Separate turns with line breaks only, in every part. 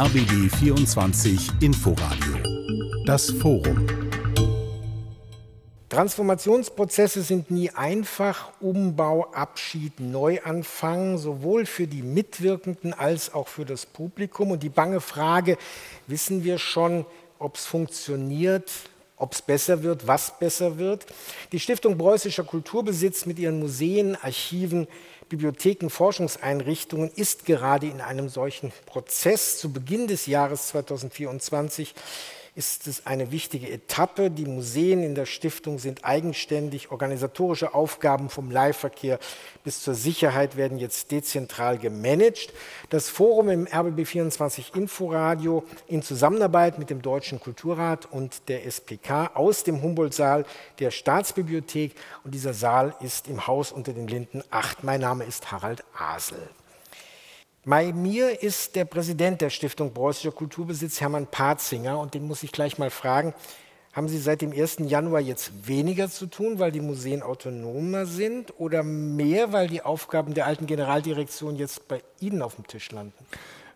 RBB 24 Inforadio. Das Forum.
Transformationsprozesse sind nie einfach. Umbau, Abschied, Neuanfang, sowohl für die Mitwirkenden als auch für das Publikum. Und die bange Frage, wissen wir schon, ob es funktioniert, ob es besser wird, was besser wird? Die Stiftung Preußischer Kulturbesitz mit ihren Museen, Archiven, Bibliotheken, Forschungseinrichtungen ist gerade in einem solchen Prozess. Zu Beginn des Jahres 2024 ist es eine wichtige Etappe. Die Museen in der Stiftung sind eigenständig. Organisatorische Aufgaben vom Leihverkehr bis zur Sicherheit werden jetzt dezentral gemanagt. Das Forum im RBB24 Inforadio in Zusammenarbeit mit dem Deutschen Kulturrat und der SPK aus dem Humboldt-Saal der Staatsbibliothek. Und dieser Saal ist im Haus unter den Linden 8. Mein Name ist Harald Asel. Bei mir ist der Präsident der Stiftung Preußischer Kulturbesitz, Hermann Patzinger, und den muss ich gleich mal fragen, haben Sie seit dem 1. Januar jetzt weniger zu tun, weil die Museen autonomer sind oder mehr, weil die Aufgaben der alten Generaldirektion jetzt bei Ihnen auf dem Tisch landen?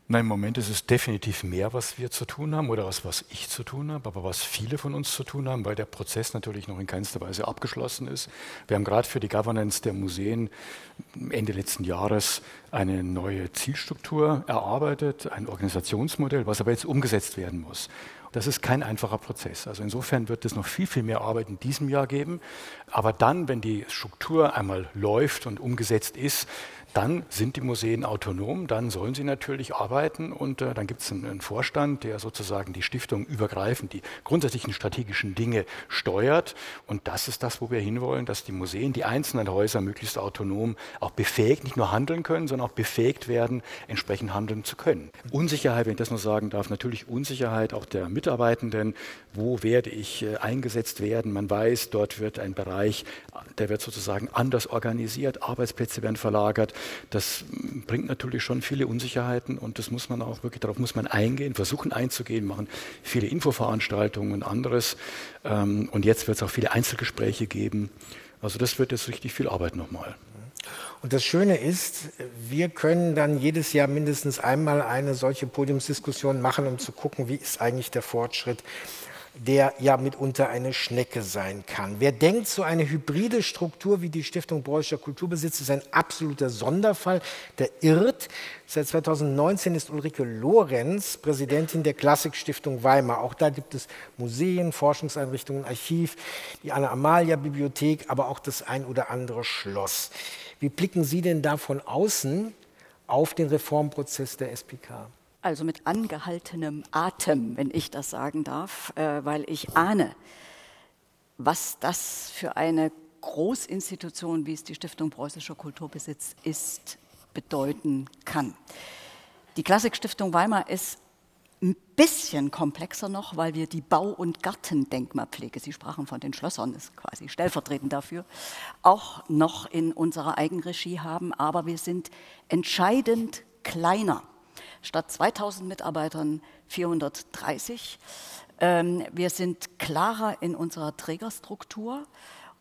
Nein, im Moment ist es definitiv mehr, was wir zu tun haben oder was, was ich zu tun habe, aber was viele von uns zu tun haben, weil der Prozess natürlich noch in keinster Weise abgeschlossen ist. Wir haben gerade für die Governance der Museen Ende letzten Jahres eine neue Zielstruktur erarbeitet, ein Organisationsmodell, was aber jetzt umgesetzt werden muss. Das ist kein einfacher Prozess. Also insofern wird es noch viel, viel mehr Arbeit in diesem Jahr geben. Aber dann, wenn die Struktur einmal läuft und umgesetzt ist, dann sind die Museen autonom, dann sollen sie natürlich arbeiten und äh, dann gibt es einen, einen, Vorstand, der sozusagen die Stiftung übergreifend die grundsätzlichen strategischen Dinge steuert. Und das ist das, wo wir hinwollen, dass die Museen, die einzelnen Häuser möglichst autonom auch befähigt, nicht nur handeln können, sondern auch befähigt werden, entsprechend handeln zu können. Unsicherheit, wenn ich das nur sagen darf, natürlich Unsicherheit auch der Mitarbeitenden, wo werde ich äh, eingesetzt werden, man weiß, dort wird ein Bereich, der wird sozusagen anders organisiert, Arbeitsplätze werden verlagert, das bringt natürlich schon viele Unsicherheiten und das muss man auch wirklich, darauf muss man eingehen, versuchen einzugehen, machen viele Infoveranstaltungen und anderes. Ähm, und jetzt wird es auch viele Einzelgespräche geben. Also das wird jetzt richtig viel Arbeit nochmal.
Und das Schöne ist, wir können dann jedes Jahr mindestens einmal eine solche Podiumsdiskussion machen, um zu gucken, wie ist eigentlich der Fortschritt der ja mitunter eine Schnecke sein kann. Wer denkt, so eine hybride Struktur wie die Stiftung Preußischer Kulturbesitz ist ein absoluter Sonderfall, der irrt. Seit 2019 ist Ulrike Lorenz Präsidentin der Klassikstiftung Weimar. Auch da gibt es Museen, Forschungseinrichtungen, Archiv, die Anna-Amalia-Bibliothek, aber auch das ein oder andere Schloss. Wie blicken Sie denn da von außen auf den Reformprozess der SPK?
Also mit angehaltenem Atem, wenn ich das sagen darf, äh, weil ich ahne, was das für eine Großinstitution, wie es die Stiftung Preußischer Kulturbesitz ist, bedeuten kann. Die Klassikstiftung Weimar ist ein bisschen komplexer noch, weil wir die Bau- und Gartendenkmalpflege, Sie sprachen von den Schlössern, ist quasi stellvertretend dafür, auch noch in unserer Eigenregie haben, aber wir sind entscheidend kleiner statt 2000 Mitarbeitern 430. Ähm, wir sind klarer in unserer Trägerstruktur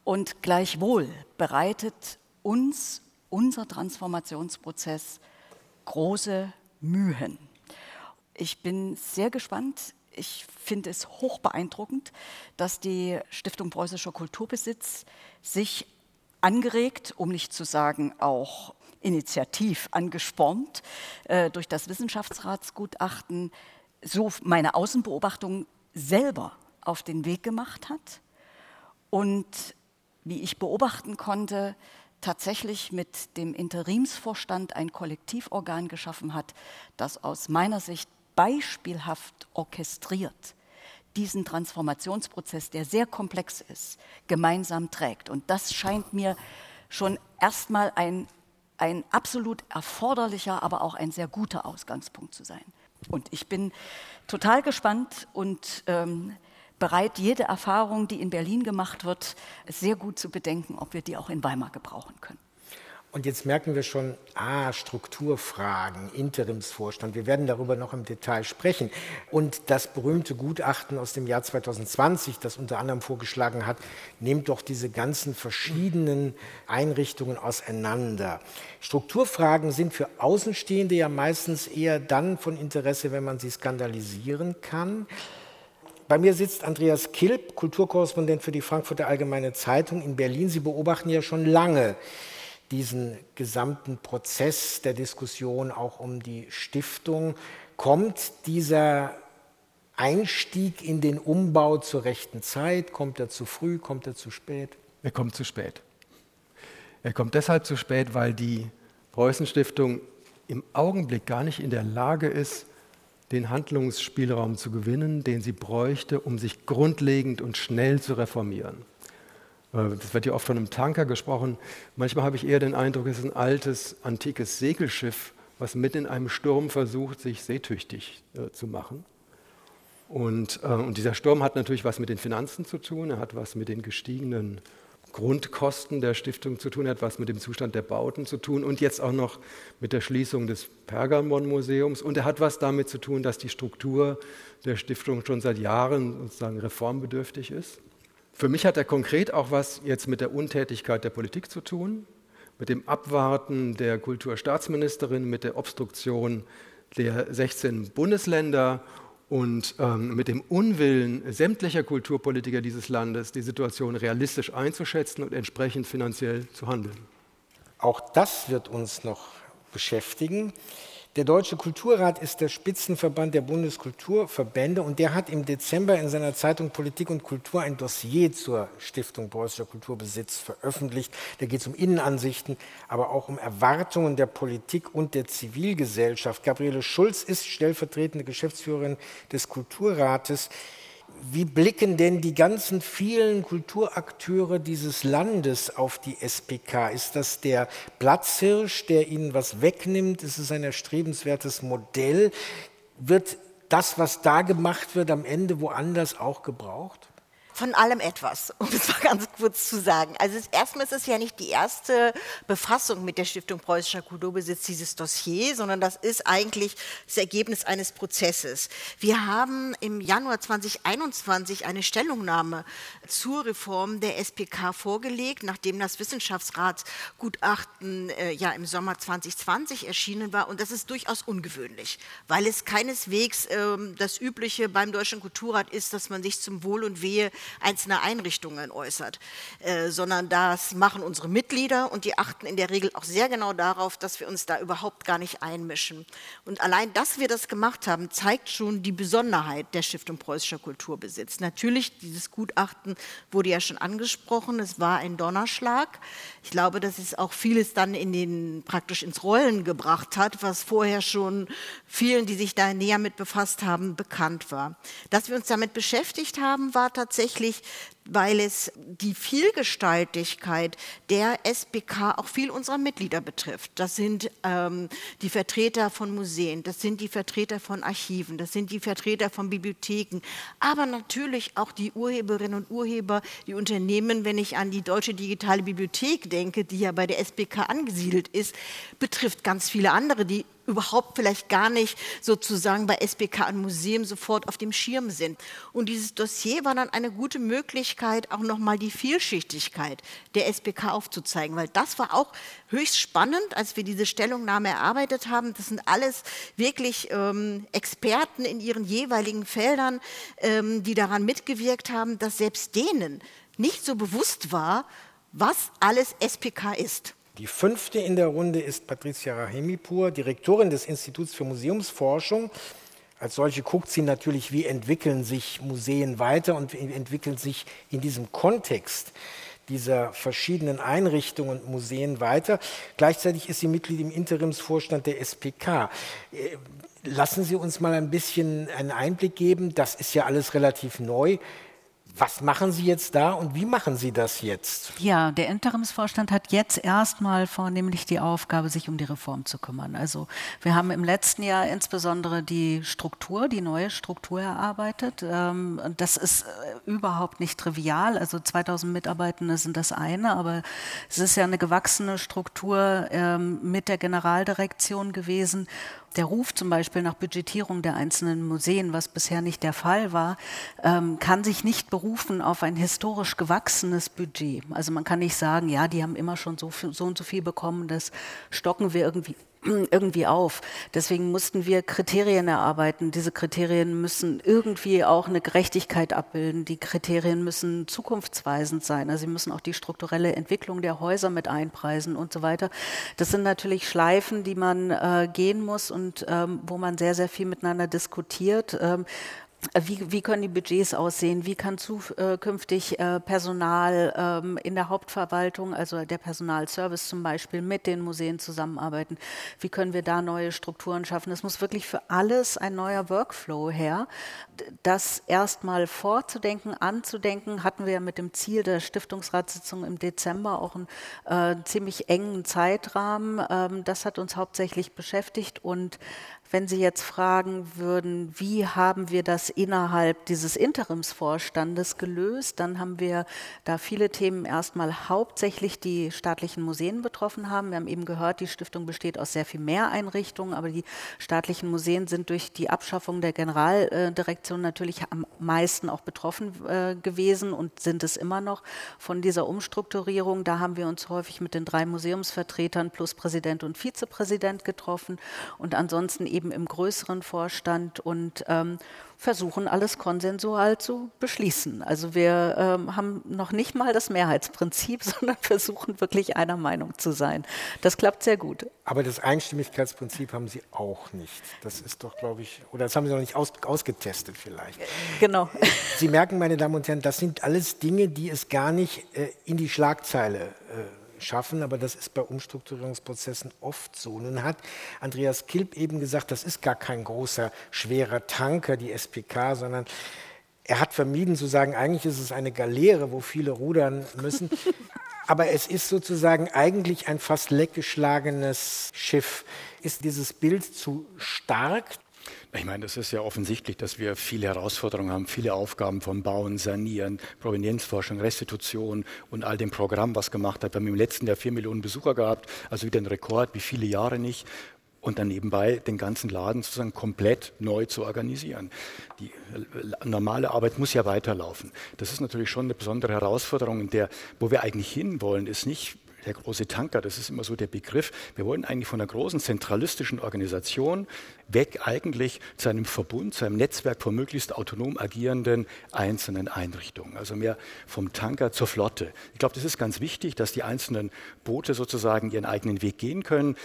und gleichwohl bereitet uns unser Transformationsprozess große Mühen. Ich bin sehr gespannt. Ich finde es hoch beeindruckend, dass die Stiftung Preußischer Kulturbesitz sich angeregt, um nicht zu sagen auch initiativ angespornt äh, durch das Wissenschaftsratsgutachten, so meine Außenbeobachtung selber auf den Weg gemacht hat und wie ich beobachten konnte, tatsächlich mit dem Interimsvorstand ein Kollektivorgan geschaffen hat, das aus meiner Sicht beispielhaft orchestriert diesen Transformationsprozess, der sehr komplex ist, gemeinsam trägt. Und das scheint mir schon erstmal ein ein absolut erforderlicher, aber auch ein sehr guter Ausgangspunkt zu sein. Und ich bin total gespannt und ähm, bereit, jede Erfahrung, die in Berlin gemacht wird, sehr gut zu bedenken, ob wir die auch in Weimar gebrauchen können.
Und jetzt merken wir schon, ah, Strukturfragen, Interimsvorstand. Wir werden darüber noch im Detail sprechen. Und das berühmte Gutachten aus dem Jahr 2020, das unter anderem vorgeschlagen hat, nimmt doch diese ganzen verschiedenen Einrichtungen auseinander. Strukturfragen sind für Außenstehende ja meistens eher dann von Interesse, wenn man sie skandalisieren kann. Bei mir sitzt Andreas Kilp, Kulturkorrespondent für die Frankfurter Allgemeine Zeitung in Berlin. Sie beobachten ja schon lange diesen gesamten Prozess der Diskussion auch um die Stiftung. Kommt dieser Einstieg in den Umbau zur rechten Zeit? Kommt er zu früh? Kommt er zu spät?
Er kommt zu spät. Er kommt deshalb zu spät, weil die Preußen-Stiftung im Augenblick gar nicht in der Lage ist, den Handlungsspielraum zu gewinnen, den sie bräuchte, um sich grundlegend und schnell zu reformieren. Äh, das wird ja oft von einem Tanker gesprochen. Manchmal habe ich eher den Eindruck, es ist ein altes, antikes Segelschiff, was mitten in einem Sturm versucht, sich seetüchtig äh, zu machen. Und, äh, und, dieser Sturm hat natürlich was mit den Finanzen zu tun, er hat was mit den gestiegenen Grundkosten der Stiftung zu tun, er hat was mit dem Zustand der Bauten zu tun und jetzt auch noch mit der Schließung des Pergamon-Museums. Und er hat was damit zu tun, dass die Struktur der Stiftung schon seit Jahren sozusagen reformbedürftig ist. Für mich hat er konkret auch was jetzt mit der Untätigkeit der Politik zu tun, mit dem Abwarten der Kulturstaatsministerin, mit der Obstruktion der 16 Bundesländer und ähm, mit dem Unwillen sämtlicher Kulturpolitiker dieses Landes, die Situation realistisch einzuschätzen und entsprechend finanziell zu handeln.
Auch das wird uns noch beschäftigen. Der Deutsche Kulturrat ist der Spitzenverband der Bundeskulturverbände und der hat im Dezember in seiner Zeitung Politik und Kultur ein Dossier zur Stiftung Preußischer Kulturbesitz veröffentlicht. Da geht es um Innenansichten, aber auch um Erwartungen der Politik und der Zivilgesellschaft. Gabriele Schulz ist stellvertretende Geschäftsführerin des Kulturrates wie blicken denn die ganzen vielen Kulturakteure dieses Landes auf die SPK? Ist das der Platzhirsch, der ihnen was wegnimmt? Ist es ein erstrebenswertes Modell? Wird das, was da gemacht wird, am Ende woanders auch gebraucht?
Von allem etwas, um es mal ganz kurz zu sagen. Also erstmal ist es ja nicht die erste Befassung mit der Stiftung Preußischer Kulturbesitz, dieses Dossier, sondern das ist eigentlich das Ergebnis eines Prozesses. Wir haben im Januar 2021 eine Stellungnahme zur Reform der SPK vorgelegt, nachdem das Wissenschaftsratsgutachten äh, ja im Sommer 2020 erschienen war. Und das ist durchaus ungewöhnlich, weil es keineswegs äh, das Übliche beim Deutschen Kulturrat ist, dass man sich zum Wohl und Wehe einzelner Einrichtungen äußert, äh, sondern das machen unsere Mitglieder und die achten in der Regel auch sehr genau darauf, dass wir uns da überhaupt gar nicht einmischen. Und allein, dass wir das gemacht haben, zeigt schon die Besonderheit der Stiftung Preußischer Kulturbesitz. Natürlich, dieses Gutachten wurde ja schon angesprochen, es war ein Donnerschlag. Ich glaube, dass es auch vieles dann in den, praktisch ins Rollen gebracht hat, was vorher schon vielen, die sich da näher mit befasst haben, bekannt war. Dass wir uns damit beschäftigt haben, war tatsächlich weil es die Vielgestaltigkeit der SBK auch viel unserer Mitglieder betrifft. Das sind ähm, die Vertreter von Museen, das sind die Vertreter von Archiven, das sind die Vertreter von Bibliotheken, aber natürlich auch die Urheberinnen und Urheber, die Unternehmen, wenn ich an die Deutsche Digitale Bibliothek denke, die ja bei der SBK angesiedelt ist, betrifft ganz viele andere, die überhaupt vielleicht gar nicht sozusagen bei SBK und Museum sofort auf dem Schirm sind. Und dieses Dossier war dann eine gute Möglichkeit, auch nochmal die Vielschichtigkeit der SBK aufzuzeigen, weil das war auch höchst spannend, als wir diese Stellungnahme erarbeitet haben. Das sind alles wirklich ähm, Experten in ihren jeweiligen Feldern, ähm, die daran mitgewirkt haben, dass selbst denen nicht so bewusst war, was alles SPK ist.
Die fünfte in der Runde ist Patricia Rahimipur, Direktorin des Instituts für Museumsforschung. Als solche guckt sie natürlich, wie entwickeln sich Museen weiter und wie entwickeln sich in diesem Kontext dieser verschiedenen Einrichtungen und Museen weiter. Gleichzeitig ist sie Mitglied im Interimsvorstand der SPK. Äh, lassen Sie uns mal ein bisschen einen Einblick geben. Das ist ja alles relativ neu. Was machen Sie jetzt da und wie machen Sie das jetzt?
Ja, der Interimsvorstand hat jetzt erstmal vornehmlich die Aufgabe, sich um die Reform zu kümmern. Also wir haben im letzten Jahr insbesondere die Struktur, die neue Struktur erarbeitet. Ähm, das ist äh, überhaupt nicht trivial. Also 2000 Mitarbeitende sind das eine, aber es ist ja eine gewachsene Struktur ähm, mit der Generaldirektion gewesen der Ruf zum Beispiel nach Budgetierung der einzelnen Museen, was bisher nicht der Fall war, ähm, kann sich nicht berufen auf ein historisch gewachsenes Budget. Also man kann nicht sagen, ja, die haben immer schon so, so und so viel bekommen, das stocken wir irgendwie irgendwie auf. Deswegen mussten wir Kriterien erarbeiten. Diese Kriterien müssen irgendwie auch eine Gerechtigkeit abbilden. Die Kriterien müssen zukunftsweisend sein. Also sie müssen auch die strukturelle Entwicklung der Häuser mit einpreisen und so weiter. Das sind natürlich Schleifen, die man äh, gehen muss und ähm, wo man sehr, sehr viel miteinander diskutiert. Ähm, wie, wie, können die Budgets aussehen? Wie kann zukünftig äh, Personal ähm, in der Hauptverwaltung, also der Personalservice zum Beispiel, mit den Museen zusammenarbeiten? Wie können wir da neue Strukturen schaffen? Es muss wirklich für alles ein neuer Workflow her. Das erstmal vorzudenken, anzudenken, hatten wir ja mit dem Ziel der Stiftungsratssitzung im Dezember auch einen äh, ziemlich engen Zeitrahmen. Ähm, das hat uns hauptsächlich beschäftigt und wenn Sie jetzt fragen würden, wie haben wir das innerhalb dieses Interimsvorstandes gelöst, dann haben wir da viele Themen erstmal hauptsächlich die staatlichen Museen betroffen haben. Wir haben eben gehört, die Stiftung besteht aus sehr viel mehr Einrichtungen, aber die staatlichen Museen sind durch die Abschaffung der Generaldirektion natürlich am meisten auch betroffen äh, gewesen und sind es immer noch von dieser Umstrukturierung. Da haben wir uns häufig mit den drei Museumsvertretern plus Präsident und Vizepräsident getroffen und ansonsten eben eben im größeren Vorstand und ähm, versuchen, alles konsensual zu beschließen. Also wir ähm, haben noch nicht mal das Mehrheitsprinzip, sondern versuchen wirklich einer Meinung zu sein. Das klappt sehr gut.
Aber das Einstimmigkeitsprinzip haben Sie auch nicht. Das ist doch, glaube ich, oder das haben Sie noch nicht aus, ausgetestet vielleicht.
Genau.
Sie merken, meine Damen und Herren, das sind alles Dinge, die es gar nicht äh, in die Schlagzeile äh, schaffen, aber das ist bei Umstrukturierungsprozessen oft so. Nun hat Andreas Kilp eben gesagt, das ist gar kein großer, schwerer Tanker, die SPK, sondern er hat vermieden zu sagen, eigentlich ist es eine Galeere, wo viele rudern müssen. Aber es ist sozusagen eigentlich ein fast leckgeschlagenes Schiff. Ist dieses Bild zu stark?
Ich meine, es ist ja offensichtlich, dass wir viele Herausforderungen haben, viele Aufgaben vom Bauen, Sanieren, Provenienzforschung, Restitution und all dem Programm, was gemacht hat. Wir haben im letzten Jahr vier Millionen Besucher gehabt, also wieder ein Rekord, wie viele Jahre nicht. Und dann nebenbei den ganzen Laden sozusagen komplett neu zu organisieren. Die äh, normale Arbeit muss ja weiterlaufen. Das ist natürlich schon eine besondere Herausforderung, in der, wo wir eigentlich hinwollen, ist nicht der große Tanker, das ist immer so der Begriff. Wir wollen eigentlich von einer großen zentralistischen Organisation weg eigentlich zu einem Verbund, zu einem Netzwerk von möglichst autonom agierenden einzelnen Einrichtungen. Also mehr vom Tanker zur Flotte. Ich glaube, das ist ganz wichtig, dass die einzelnen Boote sozusagen ihren eigenen Weg gehen können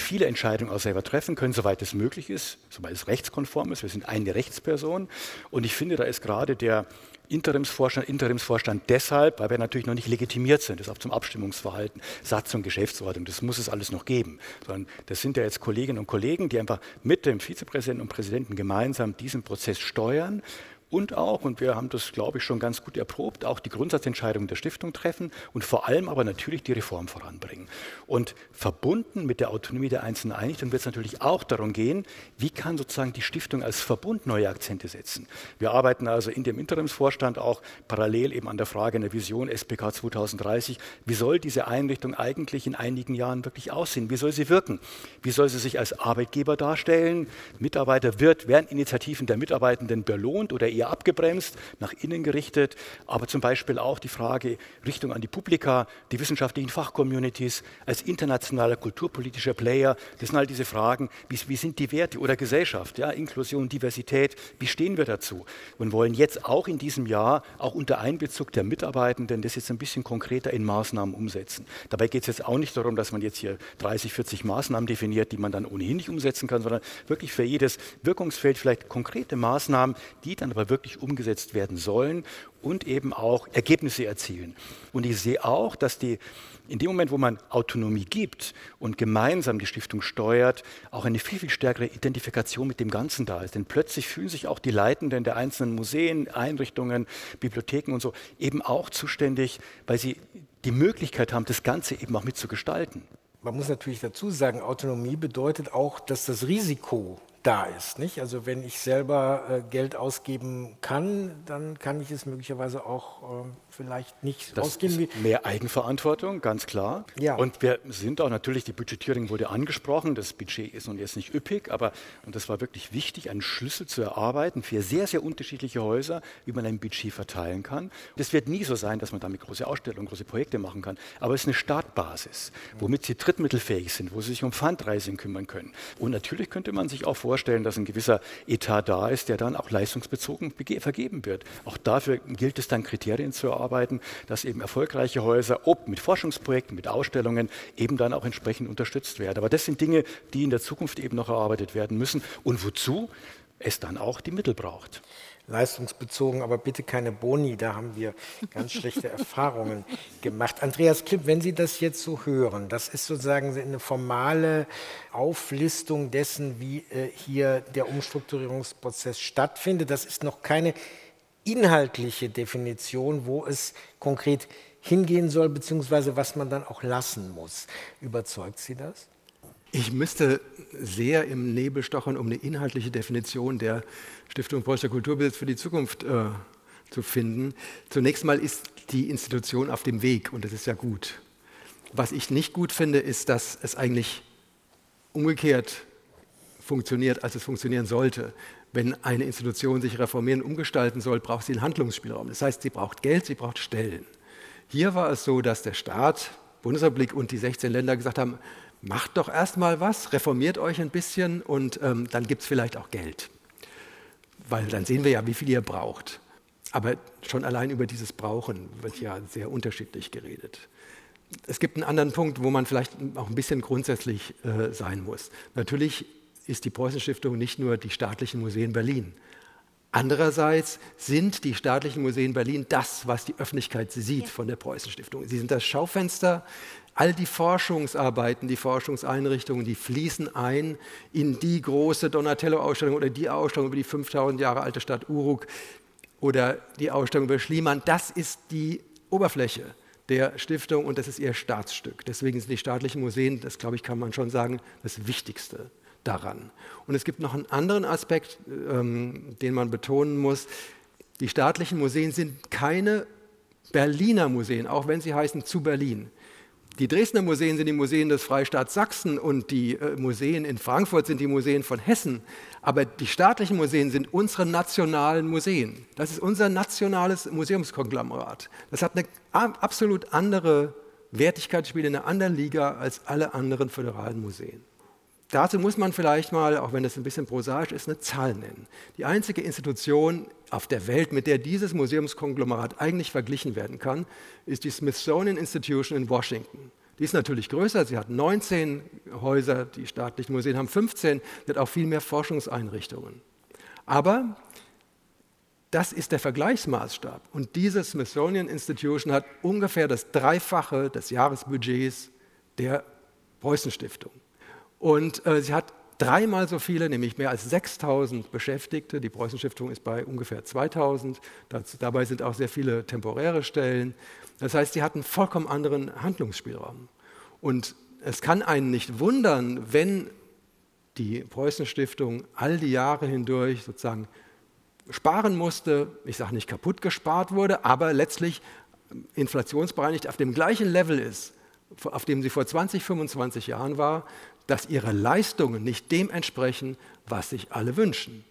viele Entscheidungen auch selber treffen können, soweit es möglich ist, soweit es rechtskonform ist. Wir sind eine Rechtsperson. Und ich finde, da ist gerade der Interimsvorstand, Interimsvorstand deshalb, weil wir natürlich noch nicht legitimiert sind. Das ist auch zum Abstimmungsverhalten, Satzung, Geschäftsordnung, das muss es alles noch geben. Sondern das sind ja jetzt Kolleginnen und Kollegen, die einfach mit dem Vizepräsidenten und Präsidenten gemeinsam diesen Prozess steuern und auch, und wir haben das, glaube ich, schon ganz gut erprobt, auch die Grundsatzentscheidungen der Stiftung treffen und vor allem aber natürlich die Reform voranbringen. Und verbunden mit der Autonomie der einzelnen Einrichtungen wird es natürlich auch darum gehen, wie kann sozusagen die Stiftung als Verbund neue Akzente setzen. Wir arbeiten also in dem Interimsvorstand auch parallel eben an der Frage einer Vision SPK 2030. Wie soll diese Einrichtung eigentlich in einigen Jahren wirklich aussehen? Wie soll sie wirken? Wie soll sie sich als Arbeitgeber darstellen? Mitarbeiter wird, werden Initiativen der Mitarbeitenden belohnt oder eher abgebremst, nach innen gerichtet, aber zum Beispiel auch die Frage Richtung an die Publika, die wissenschaftlichen Fachcommunities, als internationaler kulturpolitischer Player, das sind all diese Fragen, wie, wie sind die Werte oder Gesellschaft, ja, Inklusion, Diversität, wie stehen wir dazu? Und wollen jetzt auch in diesem Jahr, auch unter Einbezug der Mitarbeitenden, das jetzt ein bisschen konkreter in Maßnahmen umsetzen. Dabei geht es jetzt auch nicht darum, dass man jetzt hier 30, 40 Maßnahmen definiert, die man dann ohnehin nicht umsetzen kann, sondern wirklich für jedes Wirkungsfeld vielleicht konkrete Maßnahmen, die dann aber wirklich umgesetzt werden sollen und eben auch Ergebnisse erzielen. Und ich sehe auch, dass die in dem Moment, wo man Autonomie gibt und gemeinsam die Stiftung steuert, auch eine viel, viel stärkere Identifikation mit dem Ganzen da ist. Denn plötzlich fühlen sich auch die Leitenden der einzelnen Museen, Einrichtungen, Bibliotheken und so eben auch zuständig, weil sie die Möglichkeit haben, das Ganze eben auch mitzugestalten.
Man muss natürlich dazu sagen, Autonomie bedeutet auch, dass das Risiko da ist. Nicht? Also wenn ich selber äh, Geld ausgeben kann, dann kann ich es möglicherweise auch äh, vielleicht nicht
das
ausgeben.
Ist mehr Eigenverantwortung, ganz klar.
Ja.
Und wir sind auch natürlich, die Budgetierung wurde angesprochen, das Budget ist nun jetzt nicht üppig, aber, und das war wirklich wichtig, einen Schlüssel zu erarbeiten für sehr, sehr unterschiedliche Häuser, wie man ein Budget verteilen kann. Das wird nie so sein, dass man damit große Ausstellungen, große Projekte machen kann, aber es ist eine Startbasis, womit sie drittmittelfähig sind, wo sie sich um Fundraising kümmern können. Und natürlich könnte man sich auch vorstellen, vorstellen, dass ein gewisser Etat da ist, der dann auch leistungsbezogen vergeben wird. Auch dafür gilt es dann, Kriterien zu erarbeiten, dass eben erfolgreiche Häuser, ob mit Forschungsprojekten, mit Ausstellungen, eben dann auch entsprechend unterstützt werden. Aber das sind Dinge, die in der Zukunft eben noch erarbeitet werden müssen und wozu es dann auch die Mittel braucht
leistungsbezogen, aber bitte keine Boni, da haben wir ganz schlechte Erfahrungen gemacht. Andreas Klipp, wenn Sie das jetzt so hören, das ist sozusagen eine formale Auflistung dessen, wie äh, hier der Umstrukturierungsprozess stattfindet. Das ist noch keine inhaltliche Definition, wo es konkret hingehen soll, beziehungsweise was man dann auch lassen muss. Überzeugt Sie das?
Ich müsste sehr im Nebel stochern, um eine inhaltliche Definition der Stiftung Preußischer Kulturbesitz für die Zukunft äh, zu finden. Zunächst mal ist die Institution auf dem Weg und das ist ja gut. Was ich nicht gut finde, ist, dass es eigentlich umgekehrt funktioniert, als es funktionieren sollte. Wenn eine Institution sich reformieren, umgestalten soll, braucht sie einen Handlungsspielraum. Das heißt, sie braucht Geld, sie braucht Stellen. Hier war es so, dass der Staat, Bundesrepublik und die 16 Länder gesagt haben, macht doch erstmal was, reformiert euch ein bisschen und ähm, dann gibt es vielleicht auch Geld. Weil dann sehen wir ja, wie viel ihr braucht. Aber schon allein über dieses Brauchen wird ja sehr unterschiedlich geredet. Es gibt einen anderen Punkt, wo man vielleicht auch ein bisschen grundsätzlich äh, sein muss. Natürlich ist die Preußenstiftung nicht nur die staatlichen Museen Berlin. Andererseits sind die staatlichen Museen Berlin das, was die Öffentlichkeit sieht von der Preußenstiftung. Sie sind das Schaufenster All die Forschungsarbeiten, die Forschungseinrichtungen, die fließen ein in die große Donatello-Ausstellung oder die Ausstellung über die 5000 Jahre alte Stadt Uruk oder die Ausstellung über Schliemann. Das ist die Oberfläche der Stiftung und das ist ihr Staatsstück. Deswegen sind die staatlichen Museen, das glaube ich, kann man schon sagen, das Wichtigste daran. Und es gibt noch einen anderen Aspekt, ähm, den man betonen muss. Die staatlichen Museen sind keine Berliner Museen, auch wenn sie heißen zu Berlin. Die Dresdner Museen sind die Museen des Freistaats Sachsen und die äh, Museen in Frankfurt sind die Museen von Hessen. Aber die staatlichen Museen sind unsere nationalen Museen. Das ist unser nationales Museumskonglomerat. Das hat eine absolut andere Wertigkeit, spielt in einer anderen Liga als alle anderen föderalen Museen. Dazu muss man vielleicht mal, auch wenn das ein bisschen prosaisch ist, eine Zahl nennen. Die einzige Institution auf der Welt, mit der dieses Museumskonglomerat eigentlich verglichen werden kann, ist die Smithsonian Institution in Washington. Die ist natürlich größer, sie hat 19 Häuser, die staatlichen Museen haben 15, sie hat auch viel mehr Forschungseinrichtungen. Aber das ist der Vergleichsmaßstab. Und diese Smithsonian Institution hat ungefähr das Dreifache des Jahresbudgets der Preußen Stiftung. Und äh, sie hat dreimal so viele, nämlich mehr als 6000 Beschäftigte. Die Preußenstiftung ist bei ungefähr 2000. Das, dabei sind auch sehr viele temporäre Stellen. Das heißt, sie hat einen vollkommen anderen Handlungsspielraum. Und es kann einen nicht wundern, wenn die Preußenstiftung all die Jahre hindurch sozusagen sparen musste. Ich sage nicht kaputt gespart wurde, aber letztlich inflationsbereinigt auf dem gleichen Level ist, auf dem sie vor 20, 25 Jahren war, dass ihre Leistungen nicht dem entsprechen, was sich alle wünschen.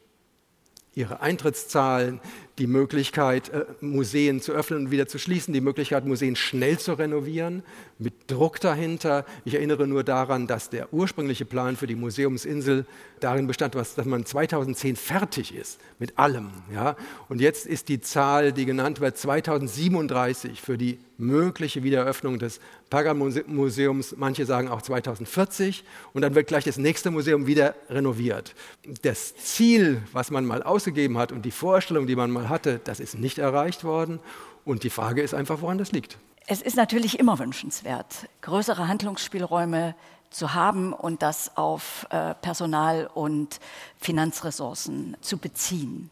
Ihre Eintrittszahlen, die Möglichkeit, äh, Museen zu öffnen und wieder zu schließen, die Möglichkeit, Museen schnell zu renovieren, mit Druck dahinter. Ich erinnere nur daran, dass der ursprüngliche Plan für die Museumsinsel darin bestand, dass man 2010 fertig ist mit allem. Ja? Und jetzt ist die Zahl, die genannt wird, 2037 für die mögliche Wiedereröffnung des Pagan-Museums. Manche sagen auch 2040. Und dann wird gleich das nächste Museum wieder renoviert. Das Ziel, was man mal ausgegeben hat und die Vorstellung, die man mal hatte, das ist nicht erreicht worden. Und die Frage ist einfach, woran das liegt.
Es ist natürlich immer wünschenswert, größere Handlungsspielräume zu haben und das auf äh, Personal- und Finanzressourcen zu beziehen.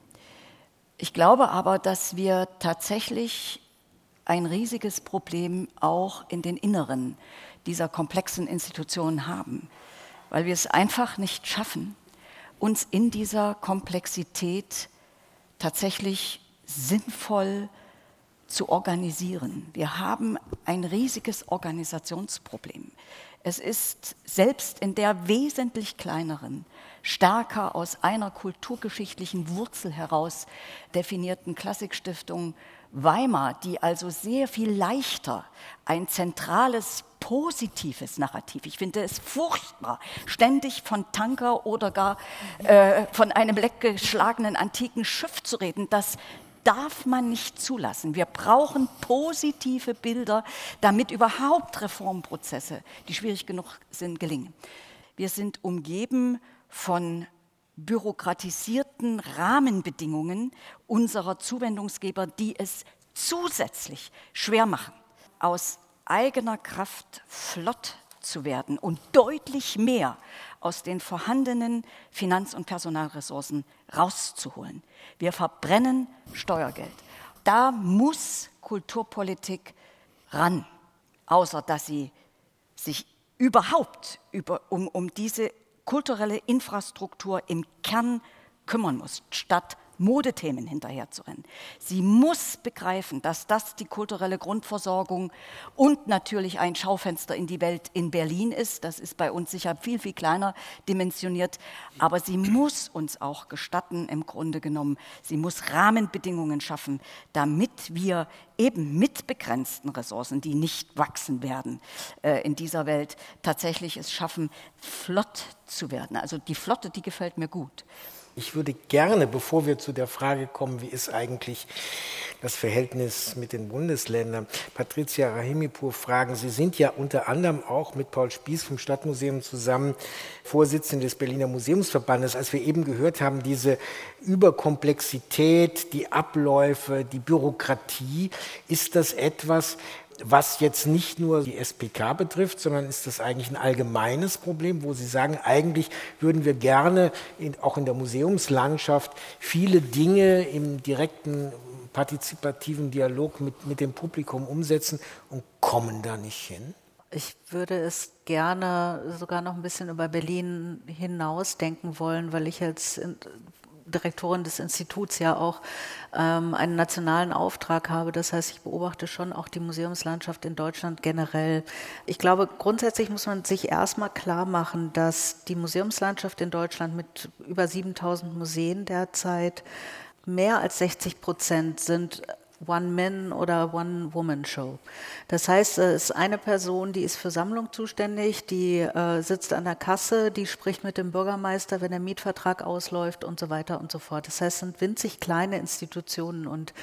Ich glaube aber, dass wir tatsächlich ein riesiges Problem auch in den Inneren dieser komplexen Institutionen haben, weil wir es einfach nicht schaffen, uns in dieser Komplexität tatsächlich sinnvoll zu organisieren. Wir haben ein riesiges Organisationsproblem. Es ist selbst in der wesentlich kleineren, stärker aus einer kulturgeschichtlichen Wurzel heraus definierten Klassikstiftung Weimar, die also sehr viel leichter ein zentrales positives Narrativ. Ich finde es furchtbar, ständig von Tanker oder gar äh, von einem leckgeschlagenen antiken Schiff zu reden. Das darf man nicht zulassen. Wir brauchen positive Bilder, damit überhaupt Reformprozesse, die schwierig genug sind, gelingen. Wir sind umgeben von bürokratisierten Rahmenbedingungen unserer Zuwendungsgeber, die es zusätzlich schwer machen, aus eigener Kraft flott zu werden und deutlich mehr aus den vorhandenen Finanz- und Personalressourcen rauszuholen. Wir verbrennen Steuergeld. Da muss Kulturpolitik ran, außer dass sie sich überhaupt über, um, um diese kulturelle Infrastruktur im Kern kümmern muss, statt Modethemen hinterherzurennen. Sie muss begreifen, dass das die kulturelle Grundversorgung und natürlich ein Schaufenster in die Welt in Berlin ist. Das ist bei uns sicher viel, viel kleiner dimensioniert. Aber sie muss uns auch gestatten, im Grunde genommen, sie muss Rahmenbedingungen schaffen, damit wir eben mit begrenzten Ressourcen, die nicht wachsen werden äh, in dieser Welt, tatsächlich es schaffen, flott zu werden. Also die Flotte, die gefällt mir gut.
Ich würde gerne, bevor wir zu der Frage kommen, wie ist eigentlich das Verhältnis mit den Bundesländern, Patricia Rahimipur fragen. Sie sind ja unter anderem auch mit Paul Spieß vom Stadtmuseum zusammen Vorsitzende des Berliner Museumsverbandes. Als wir eben gehört haben, diese Überkomplexität, die Abläufe, die Bürokratie, ist das etwas, was jetzt nicht nur die SPK betrifft, sondern ist das eigentlich ein allgemeines Problem, wo Sie sagen, eigentlich würden wir gerne in, auch in der Museumslandschaft viele Dinge im direkten partizipativen Dialog mit, mit dem Publikum umsetzen und kommen da nicht hin?
Ich würde es gerne sogar noch ein bisschen über Berlin hinaus denken wollen, weil ich als Direktorin des Instituts ja auch ähm, einen nationalen Auftrag habe. Das heißt, ich beobachte schon auch die Museumslandschaft in Deutschland generell. Ich glaube, grundsätzlich muss man sich erstmal klar machen, dass die Museumslandschaft in Deutschland mit über 7000 Museen derzeit mehr als 60 Prozent sind One-Man- oder One-Woman-Show. Das heißt, es ist eine Person, die ist für Sammlung zuständig, die äh, sitzt an der Kasse, die spricht mit dem Bürgermeister, wenn der Mietvertrag ausläuft und so weiter und so fort. Das heißt, es sind winzig kleine Institutionen und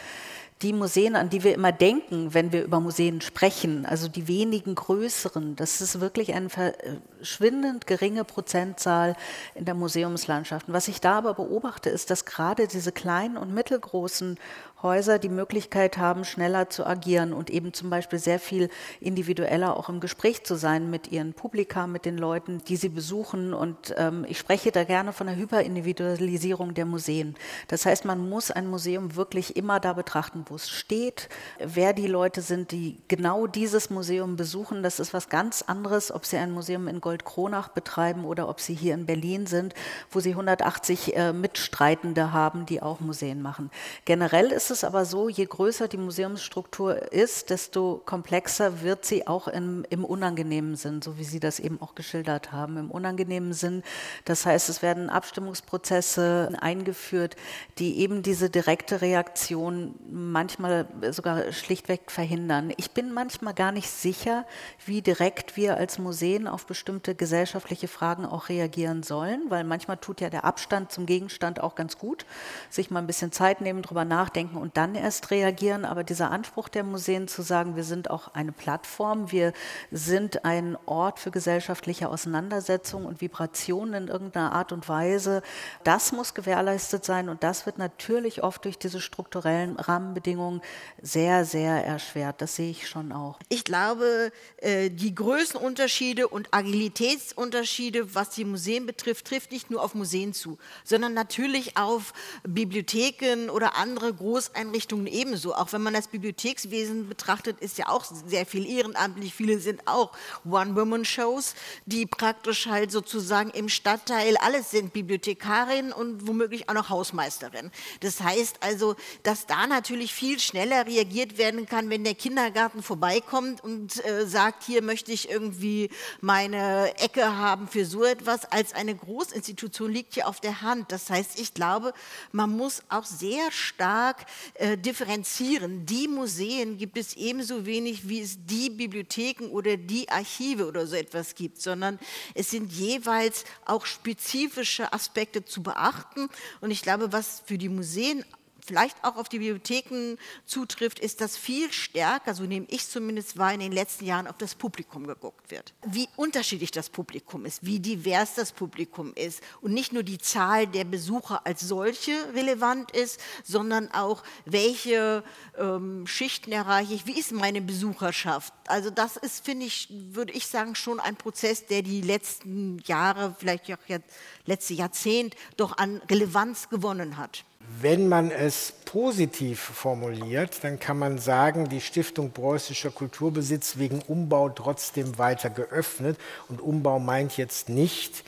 die Museen, an die wir immer denken, wenn wir über Museen sprechen, also die wenigen größeren, das ist wirklich eine verschwindend geringe Prozentzahl in der Museumslandschaft. Und was ich da aber beobachte, ist, dass gerade diese kleinen und mittelgroßen Häuser die Möglichkeit haben, schneller zu agieren und eben zum Beispiel sehr viel individueller auch im Gespräch zu sein mit ihren Publika, mit den Leuten, die sie besuchen. Und ähm, ich spreche da gerne von der Hyperindividualisierung der Museen. Das heißt, man muss ein Museum wirklich immer da betrachten, wo es steht, wer die Leute sind, die genau dieses Museum besuchen. Das ist was ganz anderes, ob sie ein Museum in Goldkronach betreiben oder ob sie hier in Berlin sind, wo sie 180 äh, Mitstreitende haben, die auch Museen machen. Generell ist ist es aber so, je größer die Museumsstruktur ist, desto komplexer wird sie auch im, im unangenehmen Sinn, so wie Sie das eben auch geschildert haben. Im unangenehmen Sinn, das heißt, es werden Abstimmungsprozesse eingeführt, die eben diese direkte Reaktion manchmal sogar schlichtweg verhindern. Ich bin manchmal gar nicht sicher, wie direkt wir als Museen auf bestimmte gesellschaftliche Fragen auch reagieren sollen, weil manchmal tut ja der Abstand zum Gegenstand auch ganz gut, sich mal ein bisschen Zeit nehmen, drüber nachdenken und dann erst reagieren. Aber dieser Anspruch der Museen zu sagen, wir sind auch eine Plattform, wir sind ein Ort für gesellschaftliche Auseinandersetzungen und Vibrationen in irgendeiner Art und Weise, das muss gewährleistet sein und das wird natürlich oft durch diese strukturellen Rahmenbedingungen sehr, sehr erschwert. Das sehe ich schon auch.
Ich glaube, äh, die Größenunterschiede und Agilitätsunterschiede, was die Museen betrifft, trifft nicht nur auf Museen zu, sondern natürlich auf Bibliotheken oder andere Großeinrichtungen ebenso. Auch wenn man das Bibliothekswesen betrachtet, ist ja auch sehr viel ehrenamtlich. Viele sind auch One-Woman-Shows, die praktisch halt sozusagen im Stadtteil alles sind Bibliothekarin und womöglich auch noch Hausmeisterin. Das heißt also, dass da natürlich viel schneller reagiert werden kann, wenn der Kindergarten vorbeikommt und äh, sagt, hier möchte ich irgendwie meine Ecke haben für so etwas, als eine Großinstitution liegt hier auf der Hand. Das heißt, ich glaube, man muss auch sehr stark äh, differenzieren. Die Museen gibt es ebenso wenig, wie es die Bibliotheken oder die Archive oder so etwas gibt, sondern es sind jeweils auch spezifische Aspekte zu beachten. Und ich glaube, was für die Museen vielleicht auch auf die Bibliotheken zutrifft, ist, dass viel stärker, so nehme ich zumindest wahr, in den letzten Jahren auf das Publikum geguckt wird. Wie unterschiedlich das Publikum ist, wie divers das Publikum ist und nicht nur die Zahl der Besucher als solche relevant ist, sondern auch, welche ähm, Schichten erreiche ich, wie ist meine Besucherschaft. Also das ist, finde ich, würde ich sagen, schon ein Prozess, der die letzten Jahre, vielleicht auch das letzte Jahrzehnt doch an Relevanz gewonnen hat.
Wenn man es positiv formuliert, dann kann man sagen, die Stiftung Preußischer Kulturbesitz wegen Umbau trotzdem weiter geöffnet. Und Umbau meint jetzt nicht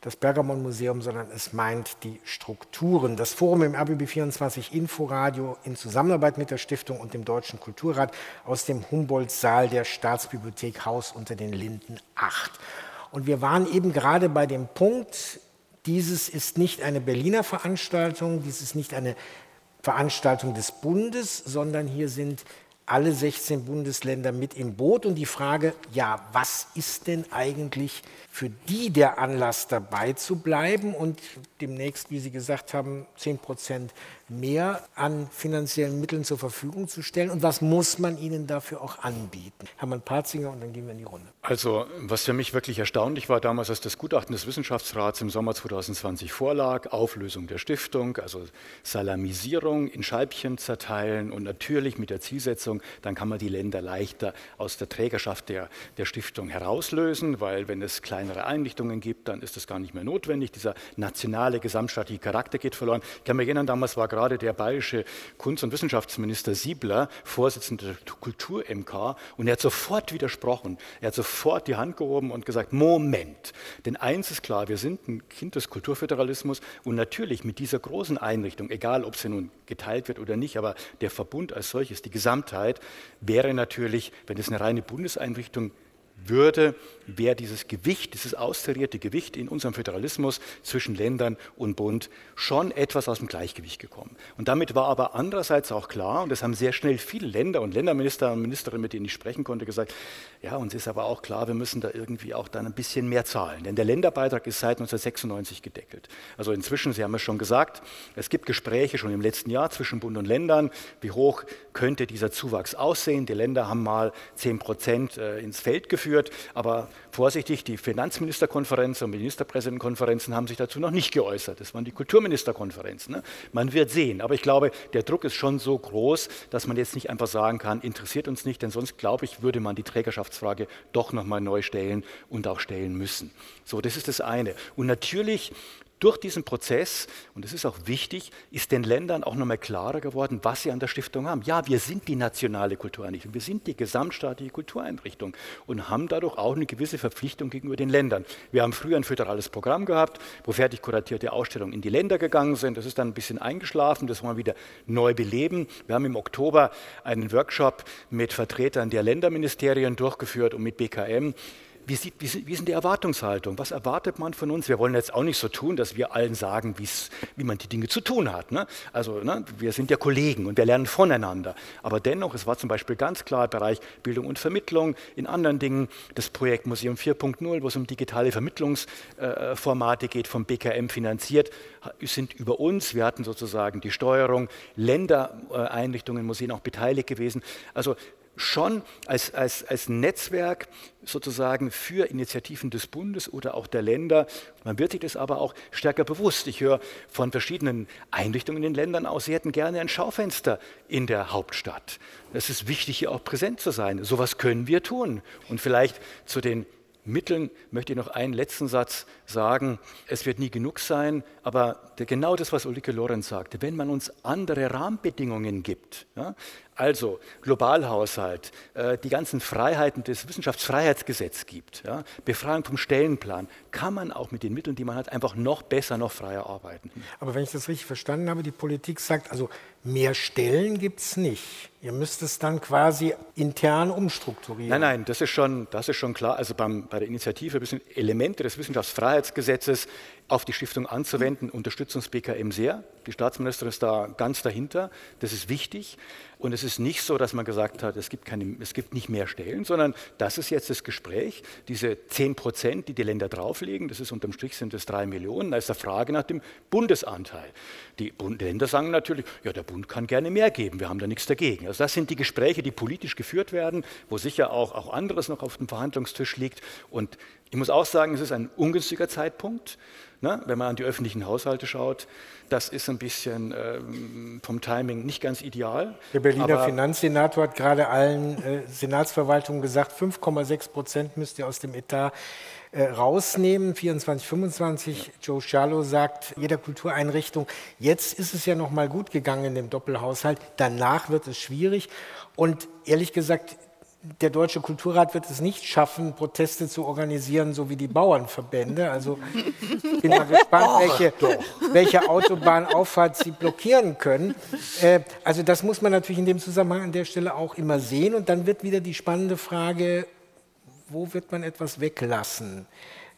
das Pergamon-Museum, sondern es meint die Strukturen. Das Forum im RBB 24 Inforadio in Zusammenarbeit mit der Stiftung und dem Deutschen Kulturrat aus dem Humboldt-Saal der Staatsbibliothek Haus unter den Linden 8. Und wir waren eben gerade bei dem Punkt, dieses ist nicht eine Berliner Veranstaltung, dies ist nicht eine Veranstaltung des Bundes, sondern hier sind alle 16 Bundesländer mit im Boot. Und die Frage, ja, was ist denn eigentlich für die der Anlass dabei zu bleiben und demnächst, wie Sie gesagt haben, 10 Prozent mehr an finanziellen Mitteln zur Verfügung zu stellen? Und was muss man ihnen dafür auch anbieten? Hermann Patzinger und dann gehen wir in die Runde.
Also, was für mich wirklich erstaunlich war damals, als das Gutachten des Wissenschaftsrats im Sommer 2020 vorlag, Auflösung der Stiftung, also Salamisierung in Scheibchen zerteilen und natürlich mit der Zielsetzung, dann kann man die Länder leichter aus der Trägerschaft der, der Stiftung herauslösen, weil wenn es kleinere Einrichtungen gibt, dann ist das gar nicht mehr notwendig. Dieser nationale gesamtstaatliche Charakter geht verloren. Ich kann mich erinnern, damals war gerade der bayerische Kunst- und Wissenschaftsminister Siebler Vorsitzender der Kultur-MK und er hat sofort widersprochen. Er hat sofort die Hand gehoben und gesagt, Moment, denn eins ist klar, wir sind ein Kind des Kulturföderalismus und natürlich mit dieser großen Einrichtung, egal ob sie nun geteilt wird oder nicht, aber der Verbund als solches, die Gesamtheit, wäre natürlich, wenn es eine reine Bundeseinrichtung würde, wäre dieses Gewicht, dieses austarierte Gewicht in unserem Föderalismus zwischen Ländern und Bund schon etwas aus dem Gleichgewicht gekommen. Und damit war aber andererseits auch klar, und das haben sehr schnell viele Länder und Länderminister und Ministerinnen, mit denen ich sprechen konnte, gesagt, ja, uns ist aber auch klar, wir müssen da irgendwie auch dann ein bisschen mehr zahlen. Denn der Länderbeitrag ist seit 1996 gedeckelt. Also inzwischen, Sie haben es schon gesagt, es gibt Gespräche schon im letzten Jahr zwischen Bund und Ländern, wie hoch könnte dieser Zuwachs aussehen. Die Länder haben mal 10 Prozent äh, ins Feld geführt, aber vorsichtig, die Finanzministerkonferenz und Ministerpräsidentenkonferenzen haben sich dazu noch nicht geäußert. Das waren die Kulturministerkonferenzen. Ne? Man wird sehen. Aber ich glaube, der Druck ist schon so groß, dass man jetzt nicht einfach sagen kann, interessiert uns nicht, denn sonst, glaube ich, würde man die Trägerschaftsfrage doch nochmal neu stellen und auch stellen müssen. So, das ist das eine. Und natürlich durch diesen Prozess, und das ist auch wichtig, ist den Ländern auch nochmal klarer geworden, was sie an der Stiftung haben. Ja, wir sind die nationale Kultureinrichtung, wir sind die gesamtstaatliche Kultureinrichtung und haben dadurch auch eine gewisse Verpflichtung gegenüber den Ländern. Wir haben früher ein föderales Programm gehabt, wo fertig kuratierte Ausstellungen in die Länder gegangen sind. Das ist dann ein bisschen eingeschlafen, das wollen wir wieder neu beleben. Wir haben im Oktober einen Workshop mit Vertretern der Länderministerien durchgeführt und mit BKM wie, sieht, wie, wie ist denn die Erwartungshaltung? Was erwartet man von uns? Wir wollen jetzt auch nicht so tun, dass wir allen sagen, wie man die Dinge zu tun hat. Ne? Also ne, wir sind ja Kollegen und wir lernen voneinander. Aber dennoch, es war zum Beispiel ganz klar im Bereich Bildung und Vermittlung, in anderen Dingen das Projekt Museum 4.0, wo es um digitale Vermittlungsformate geht, vom BKM finanziert, sind über uns. Wir hatten sozusagen die Steuerung, Ländereinrichtungen, Museen auch beteiligt gewesen. Also schon als, als, als Netzwerk sozusagen für Initiativen des Bundes oder auch der Länder. Man wird sich das aber auch stärker bewusst. Ich höre von verschiedenen Einrichtungen in den Ländern aus, sie hätten gerne ein Schaufenster in der Hauptstadt. Es ist wichtig, hier auch präsent zu sein. So etwas können wir tun. Und vielleicht zu den Mitteln möchte ich noch einen letzten Satz sagen. Es wird nie genug sein, aber genau das, was Ulrike Lorenz sagte, wenn man uns andere Rahmenbedingungen gibt, ja, also Globalhaushalt, äh, die ganzen Freiheiten des Wissenschaftsfreiheitsgesetzes gibt, ja, Befreiung vom Stellenplan, kann man auch mit den Mitteln, die man hat, einfach noch besser, noch freier arbeiten.
Aber wenn ich das richtig verstanden habe, die Politik sagt, also mehr Stellen gibt es nicht. Ihr müsst es dann quasi intern umstrukturieren.
Nein, nein, das ist schon, das ist schon klar. Also beim, bei der Initiative Elemente des Wissenschaftsfreiheitsgesetzes auf die Stiftung anzuwenden, unterstützt uns BKM sehr. Die Staatsministerin ist da ganz dahinter. Das ist wichtig. Und es ist nicht so, dass man gesagt hat, es gibt, keine, es gibt nicht mehr Stellen, sondern das ist jetzt das Gespräch. Diese 10 Prozent, die die Länder drauflegen, das ist unterm Strich sind es drei Millionen. Da ist die Frage nach dem Bundesanteil. Die, Bund, Länder sagen natürlich, ja, der Bund kann gerne mehr geben, wir haben da nichts dagegen. Also das sind die Gespräche, die politisch geführt werden, wo sicher auch, auch anderes noch auf dem Verhandlungstisch liegt. Und ich muss auch sagen, es ist ein ungünstiger Zeitpunkt. Ne? Wenn man an die öffentlichen Haushalte schaut, das ist ein bisschen ähm, vom Timing nicht ganz ideal.
Der Berliner Finanzsenator hat gerade allen äh, Senatsverwaltungen gesagt, 5,6 Prozent müsst ihr aus dem Etat äh, rausnehmen. 24, 25. Joe Shallow sagt, jeder Kultureinrichtung, jetzt ist es ja noch mal gut gegangen in dem Doppelhaushalt, danach wird es schwierig. Und ehrlich gesagt, der Deutsche Kulturrat wird es nicht schaffen, Proteste zu organisieren, so wie die Bauernverbände. Also ich bin mal gespannt, welche, welche Autobahnauffahrt sie blockieren können. Äh, also das muss man natürlich in dem Zusammenhang an der Stelle auch immer sehen. Und dann wird wieder die spannende Frage, wo wird man etwas weglassen,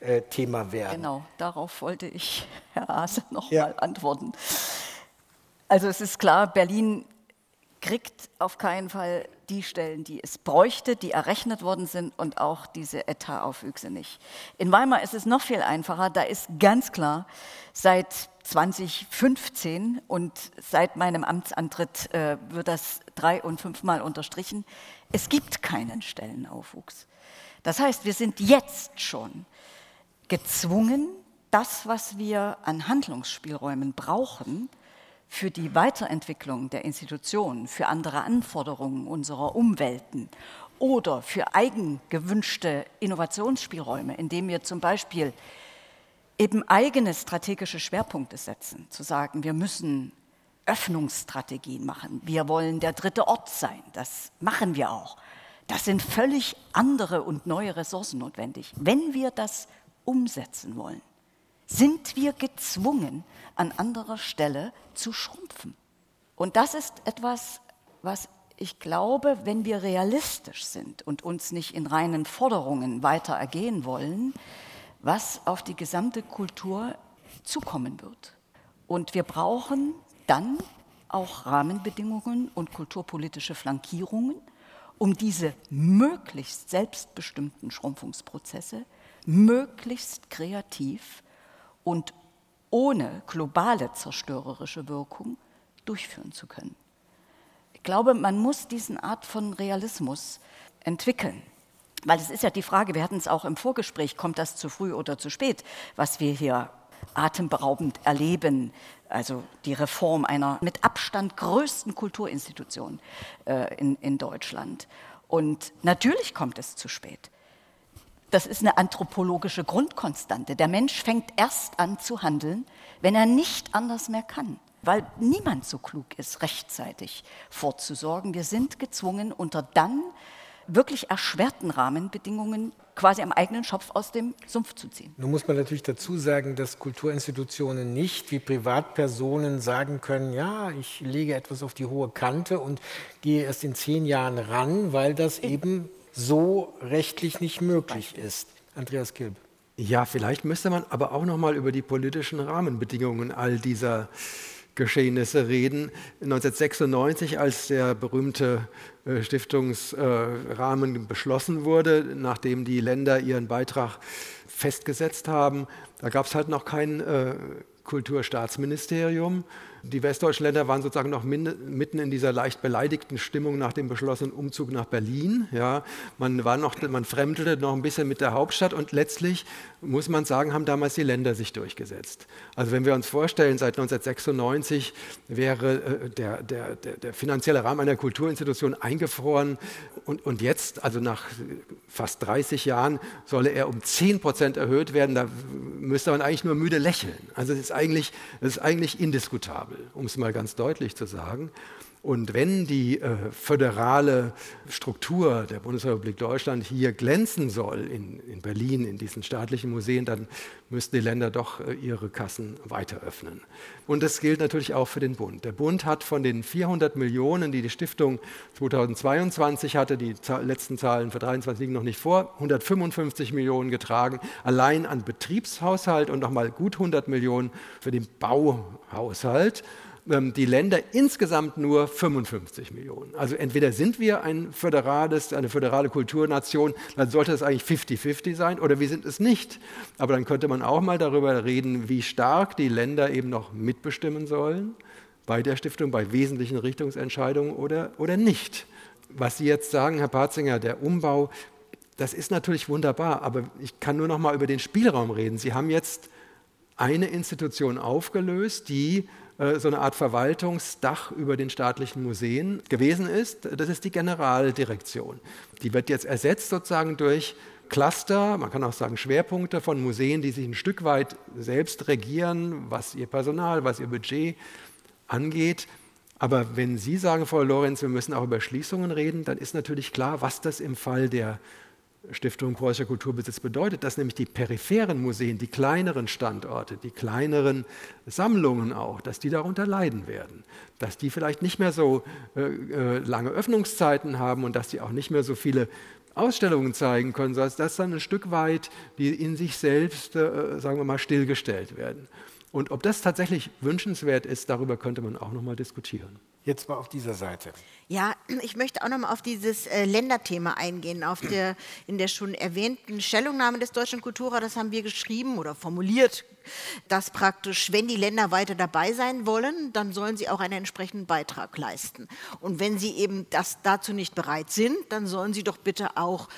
äh, Thema werden.
Genau, darauf wollte ich, Herr Aase, noch ja. mal antworten. Also es ist klar, Berlin kriegt auf keinen Fall die Stellen, die es bräuchte, die errechnet worden sind und auch diese Etataufwüchse nicht. In Weimar ist es noch viel einfacher. Da ist ganz klar, seit 2015 und seit meinem Amtsantritt äh, wird das drei- und fünfmal unterstrichen, es gibt keinen Stellenaufwuchs. Das heißt, wir sind jetzt schon gezwungen, das, was wir an Handlungsspielräumen brauchen, für die Weiterentwicklung der Institutionen, für andere Anforderungen unserer Umwelten oder für eigengewünschte Innovationsspielräume, indem wir zum Beispiel eben eigene strategische Schwerpunkte setzen, zu sagen, wir müssen Öffnungsstrategien machen, wir wollen der dritte Ort sein, das machen wir auch. Das sind völlig andere und neue Ressourcen notwendig. Wenn wir das umsetzen wollen, sind wir gezwungen, an anderer Stelle zu schrumpfen. Und das ist etwas, was ich glaube, wenn wir realistisch sind und uns nicht in reinen Forderungen weiter ergehen wollen, was auf die gesamte Kultur zukommen wird. Und wir brauchen dann auch Rahmenbedingungen und kulturpolitische Flankierungen, um diese möglichst selbstbestimmten Schrumpfungsprozesse möglichst kreativ und ohne globale zerstörerische Wirkung durchführen zu können. Ich glaube, man muss diesen Art von Realismus entwickeln. Weil es ist ja die Frage, wir hatten es auch im Vorgespräch, kommt das zu früh oder zu spät, was wir hier atemberaubend erleben, also die Reform einer mit Abstand größten Kulturinstitution äh, in, in Deutschland. Und natürlich kommt es zu spät. Das ist eine anthropologische Grundkonstante. Der Mensch fängt erst an zu handeln, wenn er nicht anders mehr kann, weil niemand so klug ist, rechtzeitig vorzusorgen. Wir sind gezwungen, unter dann wirklich erschwerten Rahmenbedingungen quasi am eigenen Schopf aus dem Sumpf zu ziehen.
Nun muss man natürlich dazu sagen, dass Kulturinstitutionen nicht wie Privatpersonen sagen können, ja, ich lege etwas auf die hohe Kante und gehe erst in zehn Jahren ran, weil das eben so rechtlich nicht möglich ist. Andreas Kilb.
Ja, vielleicht müsste man aber auch noch mal über die politischen Rahmenbedingungen all dieser Geschehnisse reden. 1996, als der berühmte äh, Stiftungsrahmen beschlossen wurde, nachdem die Länder ihren Beitrag festgesetzt haben, da gab es halt noch kein äh, Kulturstaatsministerium. Die westdeutschen Länder waren sozusagen noch mitten in dieser leicht beleidigten Stimmung nach dem beschlossenen Umzug nach Berlin. Ja, man, war noch, man fremdelte noch ein bisschen mit der Hauptstadt und letztlich, muss man sagen, haben damals die Länder sich durchgesetzt. Also wenn wir uns vorstellen, seit 1996 wäre äh, der, der, der, der finanzielle Rahmen einer Kulturinstitution eingefroren und, und jetzt, also nach fast 30 Jahren, solle er um 10 Prozent erhöht werden. Da müsste man eigentlich nur müde lächeln. Also es ist eigentlich, das ist eigentlich indiskutabel um es mal ganz deutlich zu sagen. Und wenn die äh, föderale Struktur der Bundesrepublik Deutschland hier glänzen soll, in, in, Berlin, in diesen staatlichen Museen, dann müssten die Länder doch äh, ihre Kassen weiter öffnen. Und das gilt natürlich auch für den Bund. Der Bund hat von den 400 Millionen, die die Stiftung 2022 hatte, die letzten Zahlen für 2023 liegen noch nicht vor, 155 Millionen getragen, allein an Betriebshaushalt und nochmal gut 100 Millionen für den Bauhaushalt. Ähm, die Länder insgesamt nur 55 Millionen. Also entweder sind wir ein föderales, eine föderale Kulturnation, dann sollte es eigentlich 50-50 sein, oder wir sind es nicht. Aber dann könnte man auch mal darüber reden, wie stark die Länder eben noch mitbestimmen sollen bei der Stiftung, bei wesentlichen Richtungsentscheidungen oder, oder nicht. Was Sie jetzt sagen, Herr Patzinger, der Umbau, das ist natürlich wunderbar, aber ich kann nur noch mal über den Spielraum reden. Sie haben jetzt eine Institution aufgelöst, die äh, so eine Art Verwaltungsdach über den staatlichen Museen gewesen ist. Das ist die Generaldirektion. Die wird jetzt ersetzt sozusagen durch Cluster, man kann auch sagen Schwerpunkte von Museen, die sich ein Stück weit selbst regieren, was ihr Personal, was ihr Budget angeht. Aber wenn Sie sagen, Frau Lorenz, wir müssen auch über Schließungen reden, dann ist natürlich klar, was das im Fall der Stiftung Preußischer Kulturbesitz bedeutet, dass nämlich die peripheren Museen, die kleineren Standorte, die kleineren Sammlungen auch, dass die darunter leiden werden, dass die vielleicht nicht mehr so äh, äh lange Öffnungszeiten haben und dass die auch nicht mehr so viele Ausstellungen zeigen können, sondern dass dann ein Stück weit die in sich selbst, äh, sagen wir mal, stillgestellt werden. Und ob das tatsächlich wünschenswert ist, darüber könnte man auch noch mal diskutieren.
Jetzt mal auf dieser Seite.
Ja, ich möchte auch noch mal auf dieses äh, Länderthema eingehen. Auf der, in der schon erwähnten Stellungnahme des Deutschen Kulturrats haben wir geschrieben oder formuliert, dass praktisch, wenn die Länder weiter dabei sein wollen, dann sollen sie auch einen entsprechenden Beitrag leisten. Und wenn sie eben das dazu nicht bereit sind, dann sollen sie doch bitte auch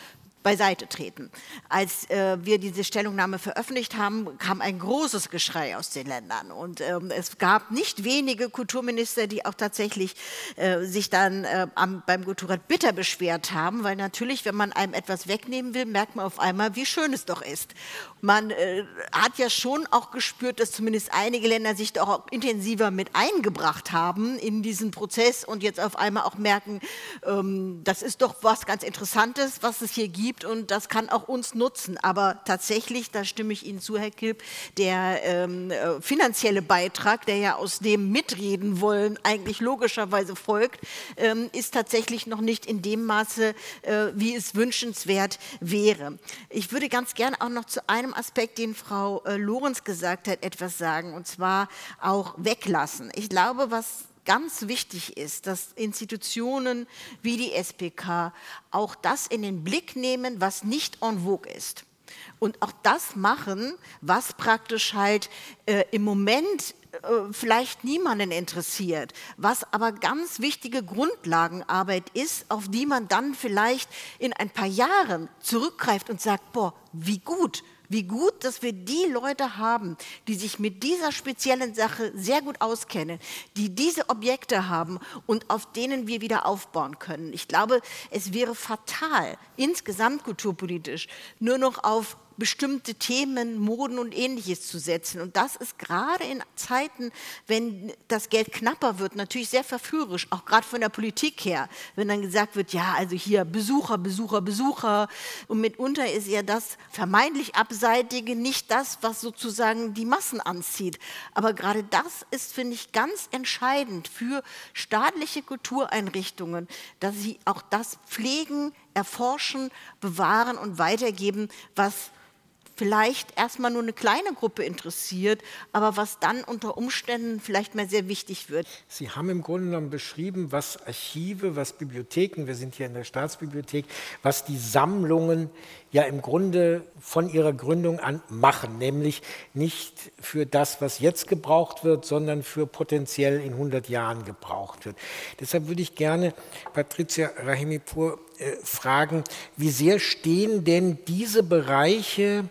beiseite treten. Als äh, wir diese Stellungnahme veröffentlicht haben, kam ein großes Geschrei aus den Ländern. Und ähm, es gab nicht wenige Kulturminister, die auch tatsächlich äh, sich dann äh, am, beim Kulturrat bitter beschwert haben, weil natürlich, wenn man einem etwas wegnehmen will, merkt man auf einmal, wie schön es doch ist. Man äh, hat ja schon auch gespürt, dass zumindest einige Länder sich doch auch intensiver mit eingebracht haben in diesen Prozess und jetzt auf einmal auch merken, ähm, das ist doch was ganz Interessantes, was es hier gibt gibt und das kann auch uns nutzen. Aber tatsächlich, da stimme ich Ihnen zu, Herr Kilp, der ähm, äh, finanzielle Beitrag, der ja aus dem Mitreden wollen eigentlich logischerweise folgt, ähm, ist tatsächlich noch nicht in dem Maße, äh, wie es wünschenswert wäre. Ich würde ganz gerne auch noch zu einem Aspekt, den Frau äh, Lorenz gesagt hat, etwas sagen, und zwar auch weglassen. Ich glaube, was ganz wichtig ist, dass Institutionen wie die SPK auch das in den Blick nehmen, was nicht en vogue ist. Und auch das machen, was praktisch halt äh, im Moment äh, vielleicht niemanden interessiert, was aber ganz wichtige Grundlagenarbeit ist, auf die man dann vielleicht in ein paar Jahren zurückgreift und sagt, boah, wie gut, Wie gut, dass wir die Leute haben, die sich mit dieser speziellen Sache sehr gut auskennen, die diese Objekte haben und auf denen wir wieder aufbauen können. Ich glaube, es wäre fatal, insgesamt kulturpolitisch, nur noch auf bestimmte Themen, Moden und ähnliches zu setzen. Und das ist gerade in Zeiten, wenn das Geld knapper wird, natürlich sehr verführerisch, auch gerade von der Politik her, wenn dann gesagt wird, ja, also hier Besucher, Besucher, Besucher. Und mitunter ist ja das vermeintlich Abseitige nicht das, was sozusagen die Massen anzieht. Aber gerade das ist, finde ich, ganz entscheidend für staatliche Kultureinrichtungen, dass sie auch das pflegen, erforschen, bewahren und weitergeben, was vielleicht erstmal nur eine kleine Gruppe interessiert, aber was dann unter Umständen vielleicht mal sehr wichtig wird.
Sie haben im Grunde genommen beschrieben, was Archive, was Bibliotheken, wir sind hier in der Staatsbibliothek, was die Sammlungen ja im Grunde von ihrer Gründung an machen, nämlich nicht für das, was jetzt gebraucht wird, sondern für potenziell in 100 Jahren gebraucht wird. Deshalb würde ich gerne Patricia Rahimipur äh, fragen, wie sehr stehen denn diese Bereiche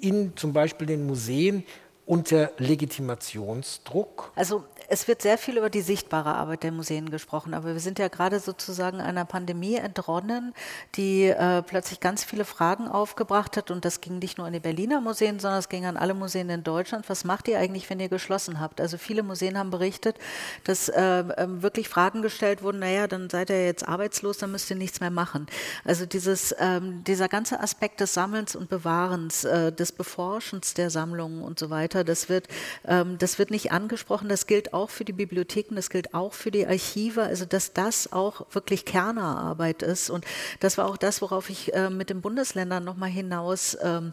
in zum Beispiel den Museen unter Legitimationsdruck?
Also es wird sehr viel über die sichtbare Arbeit der Museen gesprochen, aber wir sind ja gerade sozusagen einer Pandemie entronnen, die äh, plötzlich ganz viele Fragen aufgebracht hat. Und das ging nicht nur an die Berliner Museen, sondern es ging an alle Museen in Deutschland. Was macht ihr eigentlich, wenn ihr geschlossen habt? Also viele Museen haben berichtet, dass äh, ähm, wirklich Fragen gestellt wurden, naja, dann seid ihr jetzt arbeitslos, dann müsst ihr nichts mehr machen. Also dieses, ähm, dieser ganze Aspekt des Sammelns und Bewahrens, äh, des Beforschens der Sammlungen und so weiter, das wird, ähm, das wird nicht angesprochen. Das gilt auch für die Bibliotheken, das gilt auch für die Archive, also dass das auch wirklich Kernerarbeit ist. Und das war auch das, worauf ich äh, mit den Bundesländern nochmal hinaus ähm,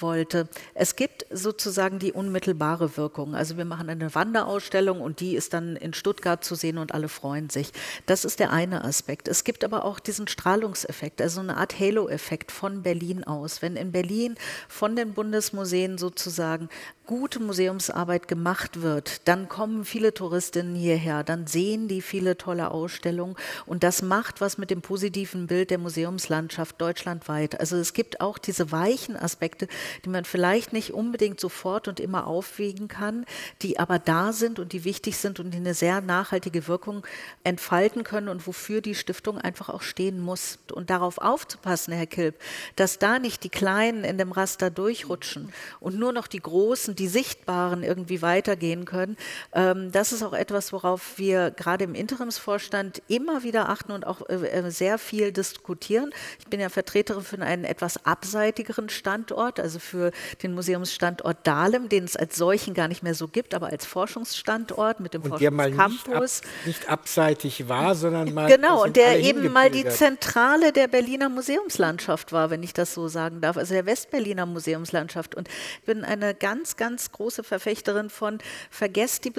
wollte. Es gibt sozusagen die unmittelbare Wirkung. Also wir machen eine Wanderausstellung und die ist dann in Stuttgart zu sehen und alle freuen sich. Das ist der eine Aspekt. Es gibt aber auch diesen Strahlungseffekt, also eine Art Halo-Effekt von Berlin aus. Wenn in Berlin von den Bundesmuseen sozusagen gute Museumsarbeit gemacht wird, dann kommen viele Touristinnen hierher, dann sehen die viele tolle Ausstellungen und das macht was mit dem positiven Bild der Museumslandschaft deutschlandweit. Also es gibt auch diese weichen Aspekte, die man vielleicht nicht unbedingt sofort und immer aufwiegen kann, die aber da sind und die wichtig sind und die eine sehr nachhaltige Wirkung entfalten können und wofür die Stiftung einfach auch stehen muss. Und darauf aufzupassen, Herr Kilp, dass da nicht die Kleinen in dem Raster durchrutschen und nur noch die Großen, die Sichtbaren irgendwie weitergehen können. Ähm, das ist auch etwas, worauf wir gerade im Interimsvorstand immer wieder achten und auch äh, äh, sehr viel diskutieren. Ich bin ja Vertreterin für einen etwas abseitigeren Standort, also für den Museumsstandort Dahlem, den es als solchen gar nicht mehr so gibt, aber als Forschungsstandort mit dem
und Forschungscampus. Der mal nicht, ab, nicht abseitig war, sondern mal.
Genau, und der eben mal die Zentrale der Berliner Museumslandschaft war, wenn ich das so sagen darf, also der Westberliner Museumslandschaft. Und ich bin eine ganz, ganz große Verfechterin von, vergesst die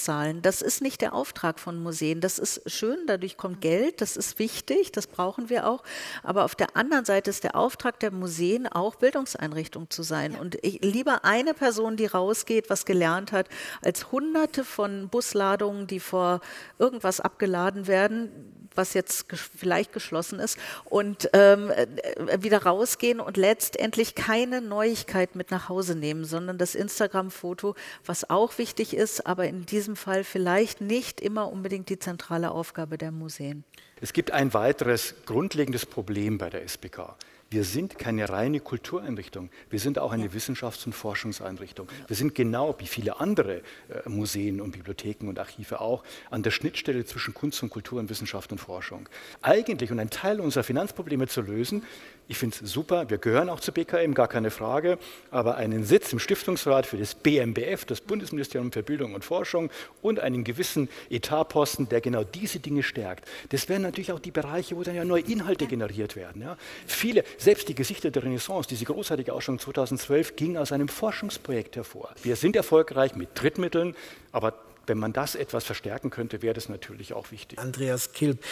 Besuchszahlen. Das ist nicht der Auftrag von Museen. Das ist schön, dadurch kommt Geld, das ist wichtig, das brauchen wir auch. Aber auf der anderen Seite ist der Auftrag der Museen auch Bildungseinrichtung zu sein. Und ich, lieber eine Person, die rausgeht, was gelernt hat, als hunderte von Busladungen, die vor irgendwas abgeladen werden, was jetzt vielleicht geschlossen ist, und ähm, äh, wieder rausgehen und letztendlich keine Neuigkeit mit nach Hause nehmen, sondern das Instagram-Foto, was auch wichtig ist, aber in diesem Fall vielleicht nicht immer unbedingt die zentrale Aufgabe der Museen.
Es gibt ein weiteres grundlegendes Problem bei der SBK. Wir sind keine reine Kultureinrichtung. Wir sind auch eine ja. Wissenschafts- und Forschungseinrichtung. Wir sind genau wie viele andere äh, Museen und Bibliotheken und Archive auch an der Schnittstelle zwischen Kunst und Kultur und Wissenschaft und Forschung. Eigentlich, und ein Teil unserer Finanzprobleme zu lösen, ich finde es super, wir gehören auch zur BKM, gar keine Frage, aber einen Sitz im Stiftungsrat für das BMBF, das Bundesministerium für Bildung und Forschung und einen gewissen Etatposten, der genau diese Dinge stärkt. Das wären natürlich auch die Bereiche, wo dann ja neue Inhalte generiert werden. Ja. Viele, selbst die Gesichter der Renaissance, diese großartige Ausstellung 2012, ging aus einem Forschungsprojekt hervor. Wir sind erfolgreich mit Drittmitteln, aber wenn man das etwas verstärken könnte, wäre das natürlich auch wichtig.
Andreas Kilp,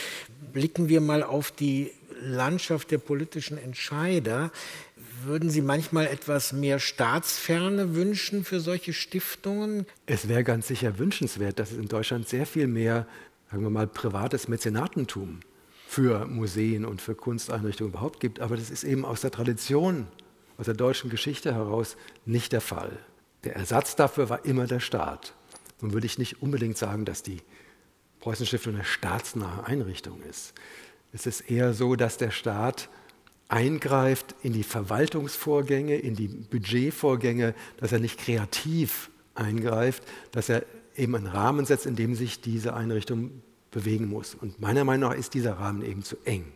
blicken wir mal auf die Landschaft der politischen Entscheider. Würden Sie manchmal etwas mehr Staatsferne wünschen für solche Stiftungen?
Es wäre ganz sicher wünschenswert, dass es in Deutschland sehr viel mehr, sagen wir mal, privates Mäzenatentum für Museen und für Kunsteinrichtungen überhaupt gibt. Aber das ist eben aus der Tradition aus der deutschen Geschichte heraus nicht der Fall. Der Ersatz dafür war immer der Staat. Nun würde ich nicht unbedingt sagen, dass die Preußenstiftung eine staatsnahe Einrichtung ist. Es ist eher so, dass der Staat eingreift in die Verwaltungsvorgänge, in die Budgetvorgänge, dass er nicht kreativ eingreift, dass er eben einen Rahmen setzt, in dem sich diese Einrichtung bewegen muss. Und meiner Meinung nach ist dieser Rahmen eben zu eng.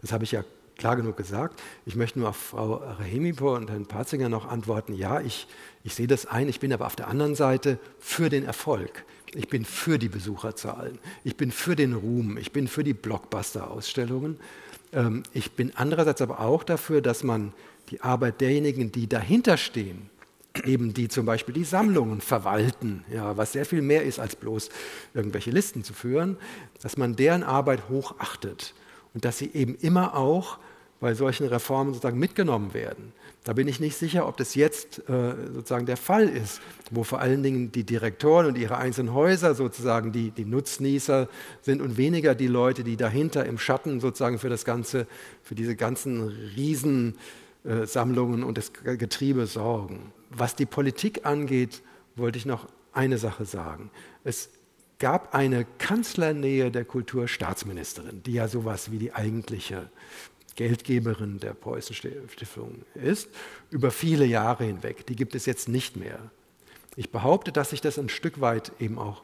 Das habe ich ja klar genug gesagt. Ich möchte nur auf Frau Rahimipur und Herrn Patzinger noch antworten. Ja, ich, ich sehe das ein. Ich bin aber auf der anderen Seite für den Erfolg. Ich bin für die Besucherzahlen. Ich bin für den Ruhm. Ich bin für die Blockbuster-Ausstellungen. Ähm, ich bin andererseits aber auch dafür, dass man die Arbeit derjenigen, die dahinter stehen, eben die zum Beispiel die Sammlungen verwalten, ja, was sehr viel mehr ist als bloß irgendwelche Listen zu führen, dass man deren Arbeit hochachtet und dass sie eben immer auch bei solchen Reformen sozusagen mitgenommen werden. Da bin ich nicht sicher, ob das jetzt äh, sozusagen der Fall ist, wo vor allen Dingen die Direktoren und ihre einzelnen Häuser sozusagen die, die Nutznießer sind und weniger die Leute, die dahinter im Schatten sozusagen für das Ganze, für diese ganzen Riesensammlungen äh, und das Getriebe sorgen. Was die Politik angeht, wollte ich noch eine Sache sagen. Es gab eine Kanzlernähe der Kulturstaatsministerin, die ja sowas wie die eigentliche Geldgeberin der Preußenstiftung ist, über viele Jahre hinweg. Die gibt es jetzt nicht mehr. Ich behaupte, dass sich das ein Stück weit eben auch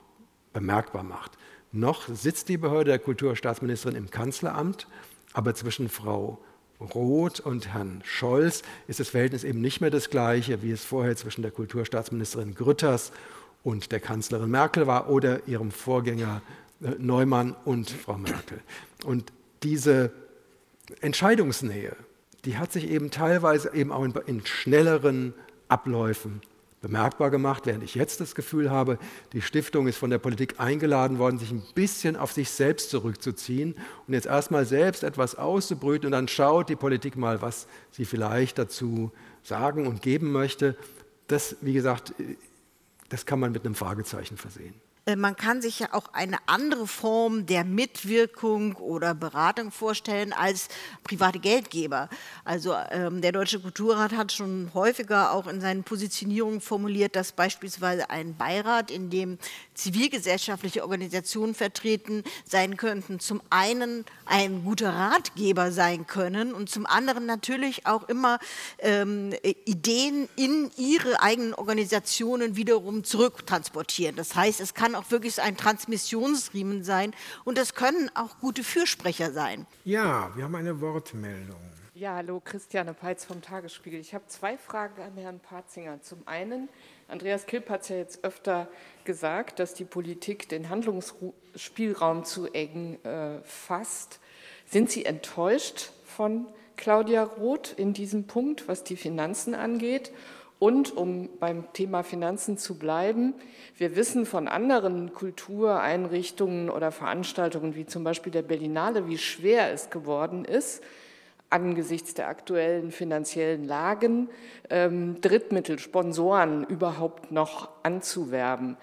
bemerkbar macht. Noch sitzt die Behörde der Kulturstaatsministerin im Kanzleramt, aber zwischen Frau Roth und Herrn Scholz ist das Verhältnis eben nicht mehr das gleiche, wie es vorher zwischen der Kulturstaatsministerin Grütters und der Kanzlerin Merkel war oder ihrem Vorgänger äh, Neumann und Frau Merkel. Und diese Entscheidungsnähe, die hat sich eben teilweise eben auch in, in schnelleren Abläufen bemerkbar gemacht, während ich jetzt das Gefühl habe, die Stiftung ist von der Politik eingeladen worden, sich ein bisschen auf sich selbst zurückzuziehen und jetzt erstmal selbst etwas auszubrüten und dann schaut die Politik mal, was sie vielleicht dazu sagen und geben möchte. Das, wie gesagt, das kann man mit einem Fragezeichen versehen.
Äh, man kann sich ja auch eine andere Form der Mitwirkung oder Beratung vorstellen als private Geldgeber. Also ähm, der Deutsche Kulturrat hat schon häufiger auch in seinen Positionierungen formuliert, dass beispielsweise ein Beirat, in dem zivilgesellschaftliche Organisationen vertreten sein könnten, zum einen ein guter Ratgeber sein können und zum anderen natürlich auch immer ähm, Ideen in ihre eigenen Organisationen wiederum zurücktransportieren. Das heißt, es kann auch wirklich ein Transmissionsriemen sein und es können auch gute Fürsprecher sein.
Ja, wir haben eine Wortmeldung.
Ja, hallo, Christiane Peitz vom Tagesspiegel. Ich habe zwei Fragen an Herrn Patzinger. Zum einen, Andreas Kilp hat es ja jetzt öfter gesagt, dass die Politik den Handlungsspielraum zu eng äh, fasst. Sind Sie enttäuscht von Claudia Roth in diesem Punkt, was die Finanzen angeht? Und um beim Thema Finanzen zu bleiben, wir wissen von anderen Kultureinrichtungen oder Veranstaltungen wie zum Beispiel der Berlinale, wie schwer es geworden ist, angesichts der aktuellen finanziellen Lagen ähm, Drittmittel, Sponsoren überhaupt noch anzuwerben.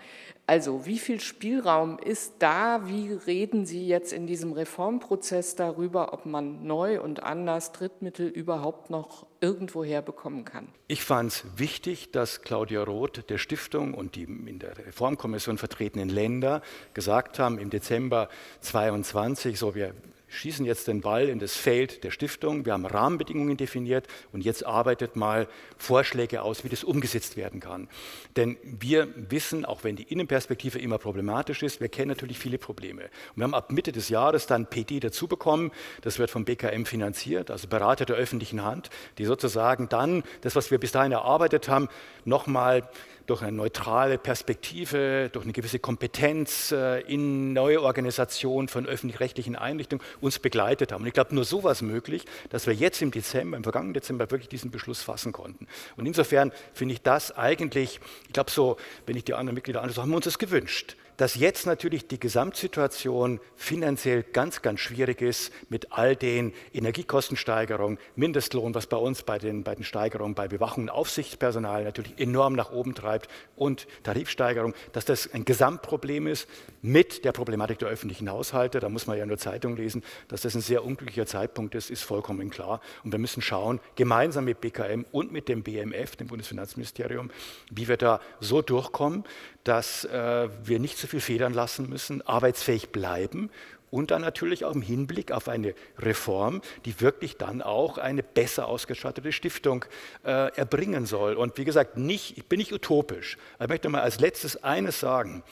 Also wie viel Spielraum ist da? Wie reden Sie jetzt in diesem Reformprozess darüber, ob man neu und anders Drittmittel überhaupt noch irgendwo herbekommen kann?
Ich fand es wichtig, dass Claudia Roth der Stiftung und die in der Reformkommission vertretenen Länder gesagt haben, im Dezember 22, so wir schießen jetzt den Ball in das Feld der Stiftung. Wir haben Rahmenbedingungen definiert und jetzt arbeitet mal Vorschläge aus, wie das umgesetzt werden kann. Denn wir wissen, auch wenn die Innenperspektive immer problematisch ist, wir kennen natürlich viele Probleme. Und wir haben ab Mitte des Jahres dann PD dazu bekommen. Das wird vom BKM finanziert, also Berater der öffentlichen Hand, die sozusagen dann das, was wir bis dahin erarbeitet haben, nochmal durch eine neutrale Perspektive, durch eine gewisse Kompetenz äh, in neue Organisation von öffentlich-rechtlichen Einrichtungen uns begleitet haben. Und ich glaube, nur so war es möglich, dass wir jetzt im Dezember, im vergangenen Dezember wirklich diesen Beschluss fassen konnten. Und insofern finde ich das eigentlich, ich glaube so, wenn ich die anderen Mitglieder anschaue, haben wir uns das gewünscht dass jetzt natürlich die Gesamtsituation finanziell ganz, ganz schwierig ist mit all den Energiekostensteigerungen, Mindestlohn, was bei uns bei den, bei den Steigerungen bei Bewachung und Aufsichtspersonal natürlich enorm nach oben treibt und Tarifsteigerung, dass das ein Gesamtproblem ist mit der Problematik der öffentlichen Haushalte. Da muss man ja nur Zeitung lesen. Dass das ein sehr unglücklicher Zeitpunkt ist, ist vollkommen klar. Und wir müssen schauen, gemeinsam mit BKM und mit dem BMF, dem Bundesfinanzministerium, wie wir da so durchkommen, dass äh, wir nicht so viel federn lassen müssen, arbeitsfähig bleiben und dann natürlich auch im Hinblick auf eine Reform, die wirklich dann auch eine besser ausgestattete Stiftung äh, erbringen soll. Und wie gesagt, nicht, ich bin nicht utopisch. Ich möchte mal als letztes eines sagen.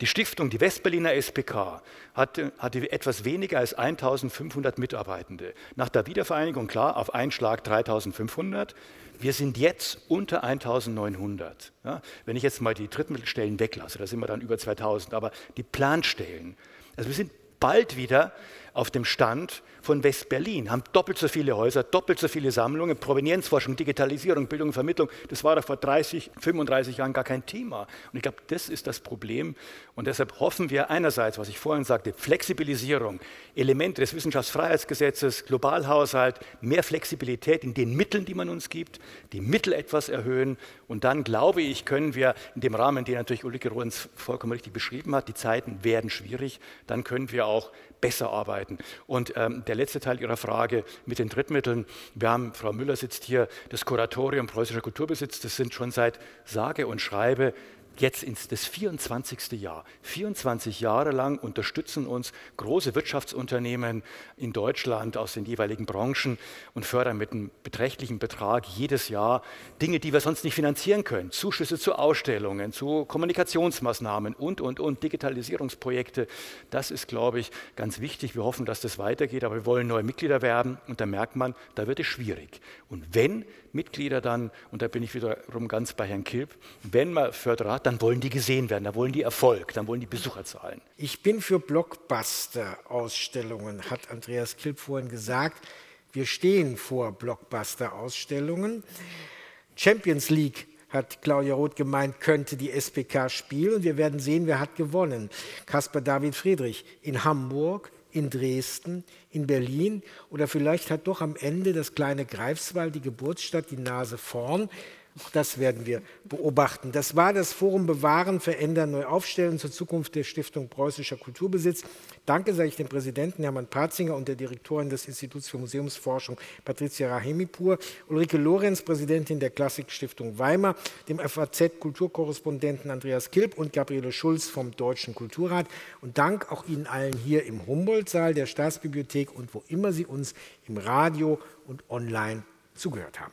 Die Stiftung, die Westberliner SPK, hatte, hatte etwas weniger als 1500 Mitarbeitende. Nach der Wiedervereinigung, klar, auf einen Schlag 3500. Wir sind jetzt unter 1900. Ja, wenn ich jetzt mal die Drittmittelstellen weglasse, da sind wir dann über 2000, aber die Planstellen, also wir sind bald wieder auf dem Stand von West-Berlin, haben doppelt so viele Häuser, doppelt so viele Sammlungen, Provenienzforschung, Digitalisierung, Bildung und Vermittlung. Das war da vor 30, 35 Jahren gar kein Thema. Und ich glaube, das ist das Problem. Und deshalb hoffen wir einerseits, was ich vorhin sagte, Flexibilisierung, Elemente des Wissenschaftsfreiheitsgesetzes, Globalhaushalt, mehr Flexibilität in den Mitteln, die man uns gibt, die Mittel etwas erhöhen. Und dann, glaube ich, können wir in dem Rahmen, den natürlich Ulrike Rohens vollkommen richtig beschrieben hat, die Zeiten werden schwierig, dann können wir auch besser arbeiten. Und ähm, der letzte Teil Ihrer Frage mit den Drittmitteln. Wir haben, Frau Müller sitzt hier, das Kuratorium Preußischer Kulturbesitz, das sind schon seit sage und schreibe jetzt ins das 24. Jahr. 24 Jahre lang unterstützen uns große Wirtschaftsunternehmen in Deutschland aus den jeweiligen Branchen und fördern mit einem beträchtlichen Betrag jedes Jahr Dinge, die wir sonst nicht finanzieren können. Zuschüsse zu Ausstellungen, zu Kommunikationsmaßnahmen und, und, und, Digitalisierungsprojekte. Das ist, glaube ich, ganz wichtig. Wir hoffen, dass das weitergeht, aber wir wollen neue Mitglieder werben und da merkt man, da wird es schwierig. Und wenn Mitglieder dann, und da bin ich wiederum ganz bei Herrn Kilp, wenn man Förderat, dann wollen die gesehen werden, dann wollen die Erfolg, dann wollen die Besucherzahlen.
Ich bin für Blockbuster-Ausstellungen, hat Andreas Kilp vorhin gesagt. Wir stehen vor Blockbuster-Ausstellungen. Champions League hat Claudia Roth gemeint, könnte die SPK spielen. Und wir werden sehen, wer hat gewonnen. Caspar David Friedrich in Hamburg, in Dresden, in Berlin oder vielleicht hat doch am Ende das kleine Greifswald, die Geburtsstadt, die Nase vorn. Auch das werden wir beobachten. Das war das Forum Bewahren, Verändern, Neu aufstellen zur Zukunft der Stiftung Preußischer Kulturbesitz. Danke sage ich dem Präsidenten Hermann Patzinger und der Direktorin des Instituts für Museumsforschung Patricia Rahemipur, Ulrike Lorenz, Präsidentin der Klassikstiftung Weimar, dem FAZ-Kulturkorrespondenten Andreas Kilp und Gabriele Schulz vom Deutschen Kulturrat. Und Dank auch Ihnen allen hier im Humboldt-Saal der Staatsbibliothek und wo immer Sie uns im Radio und online zugehört haben.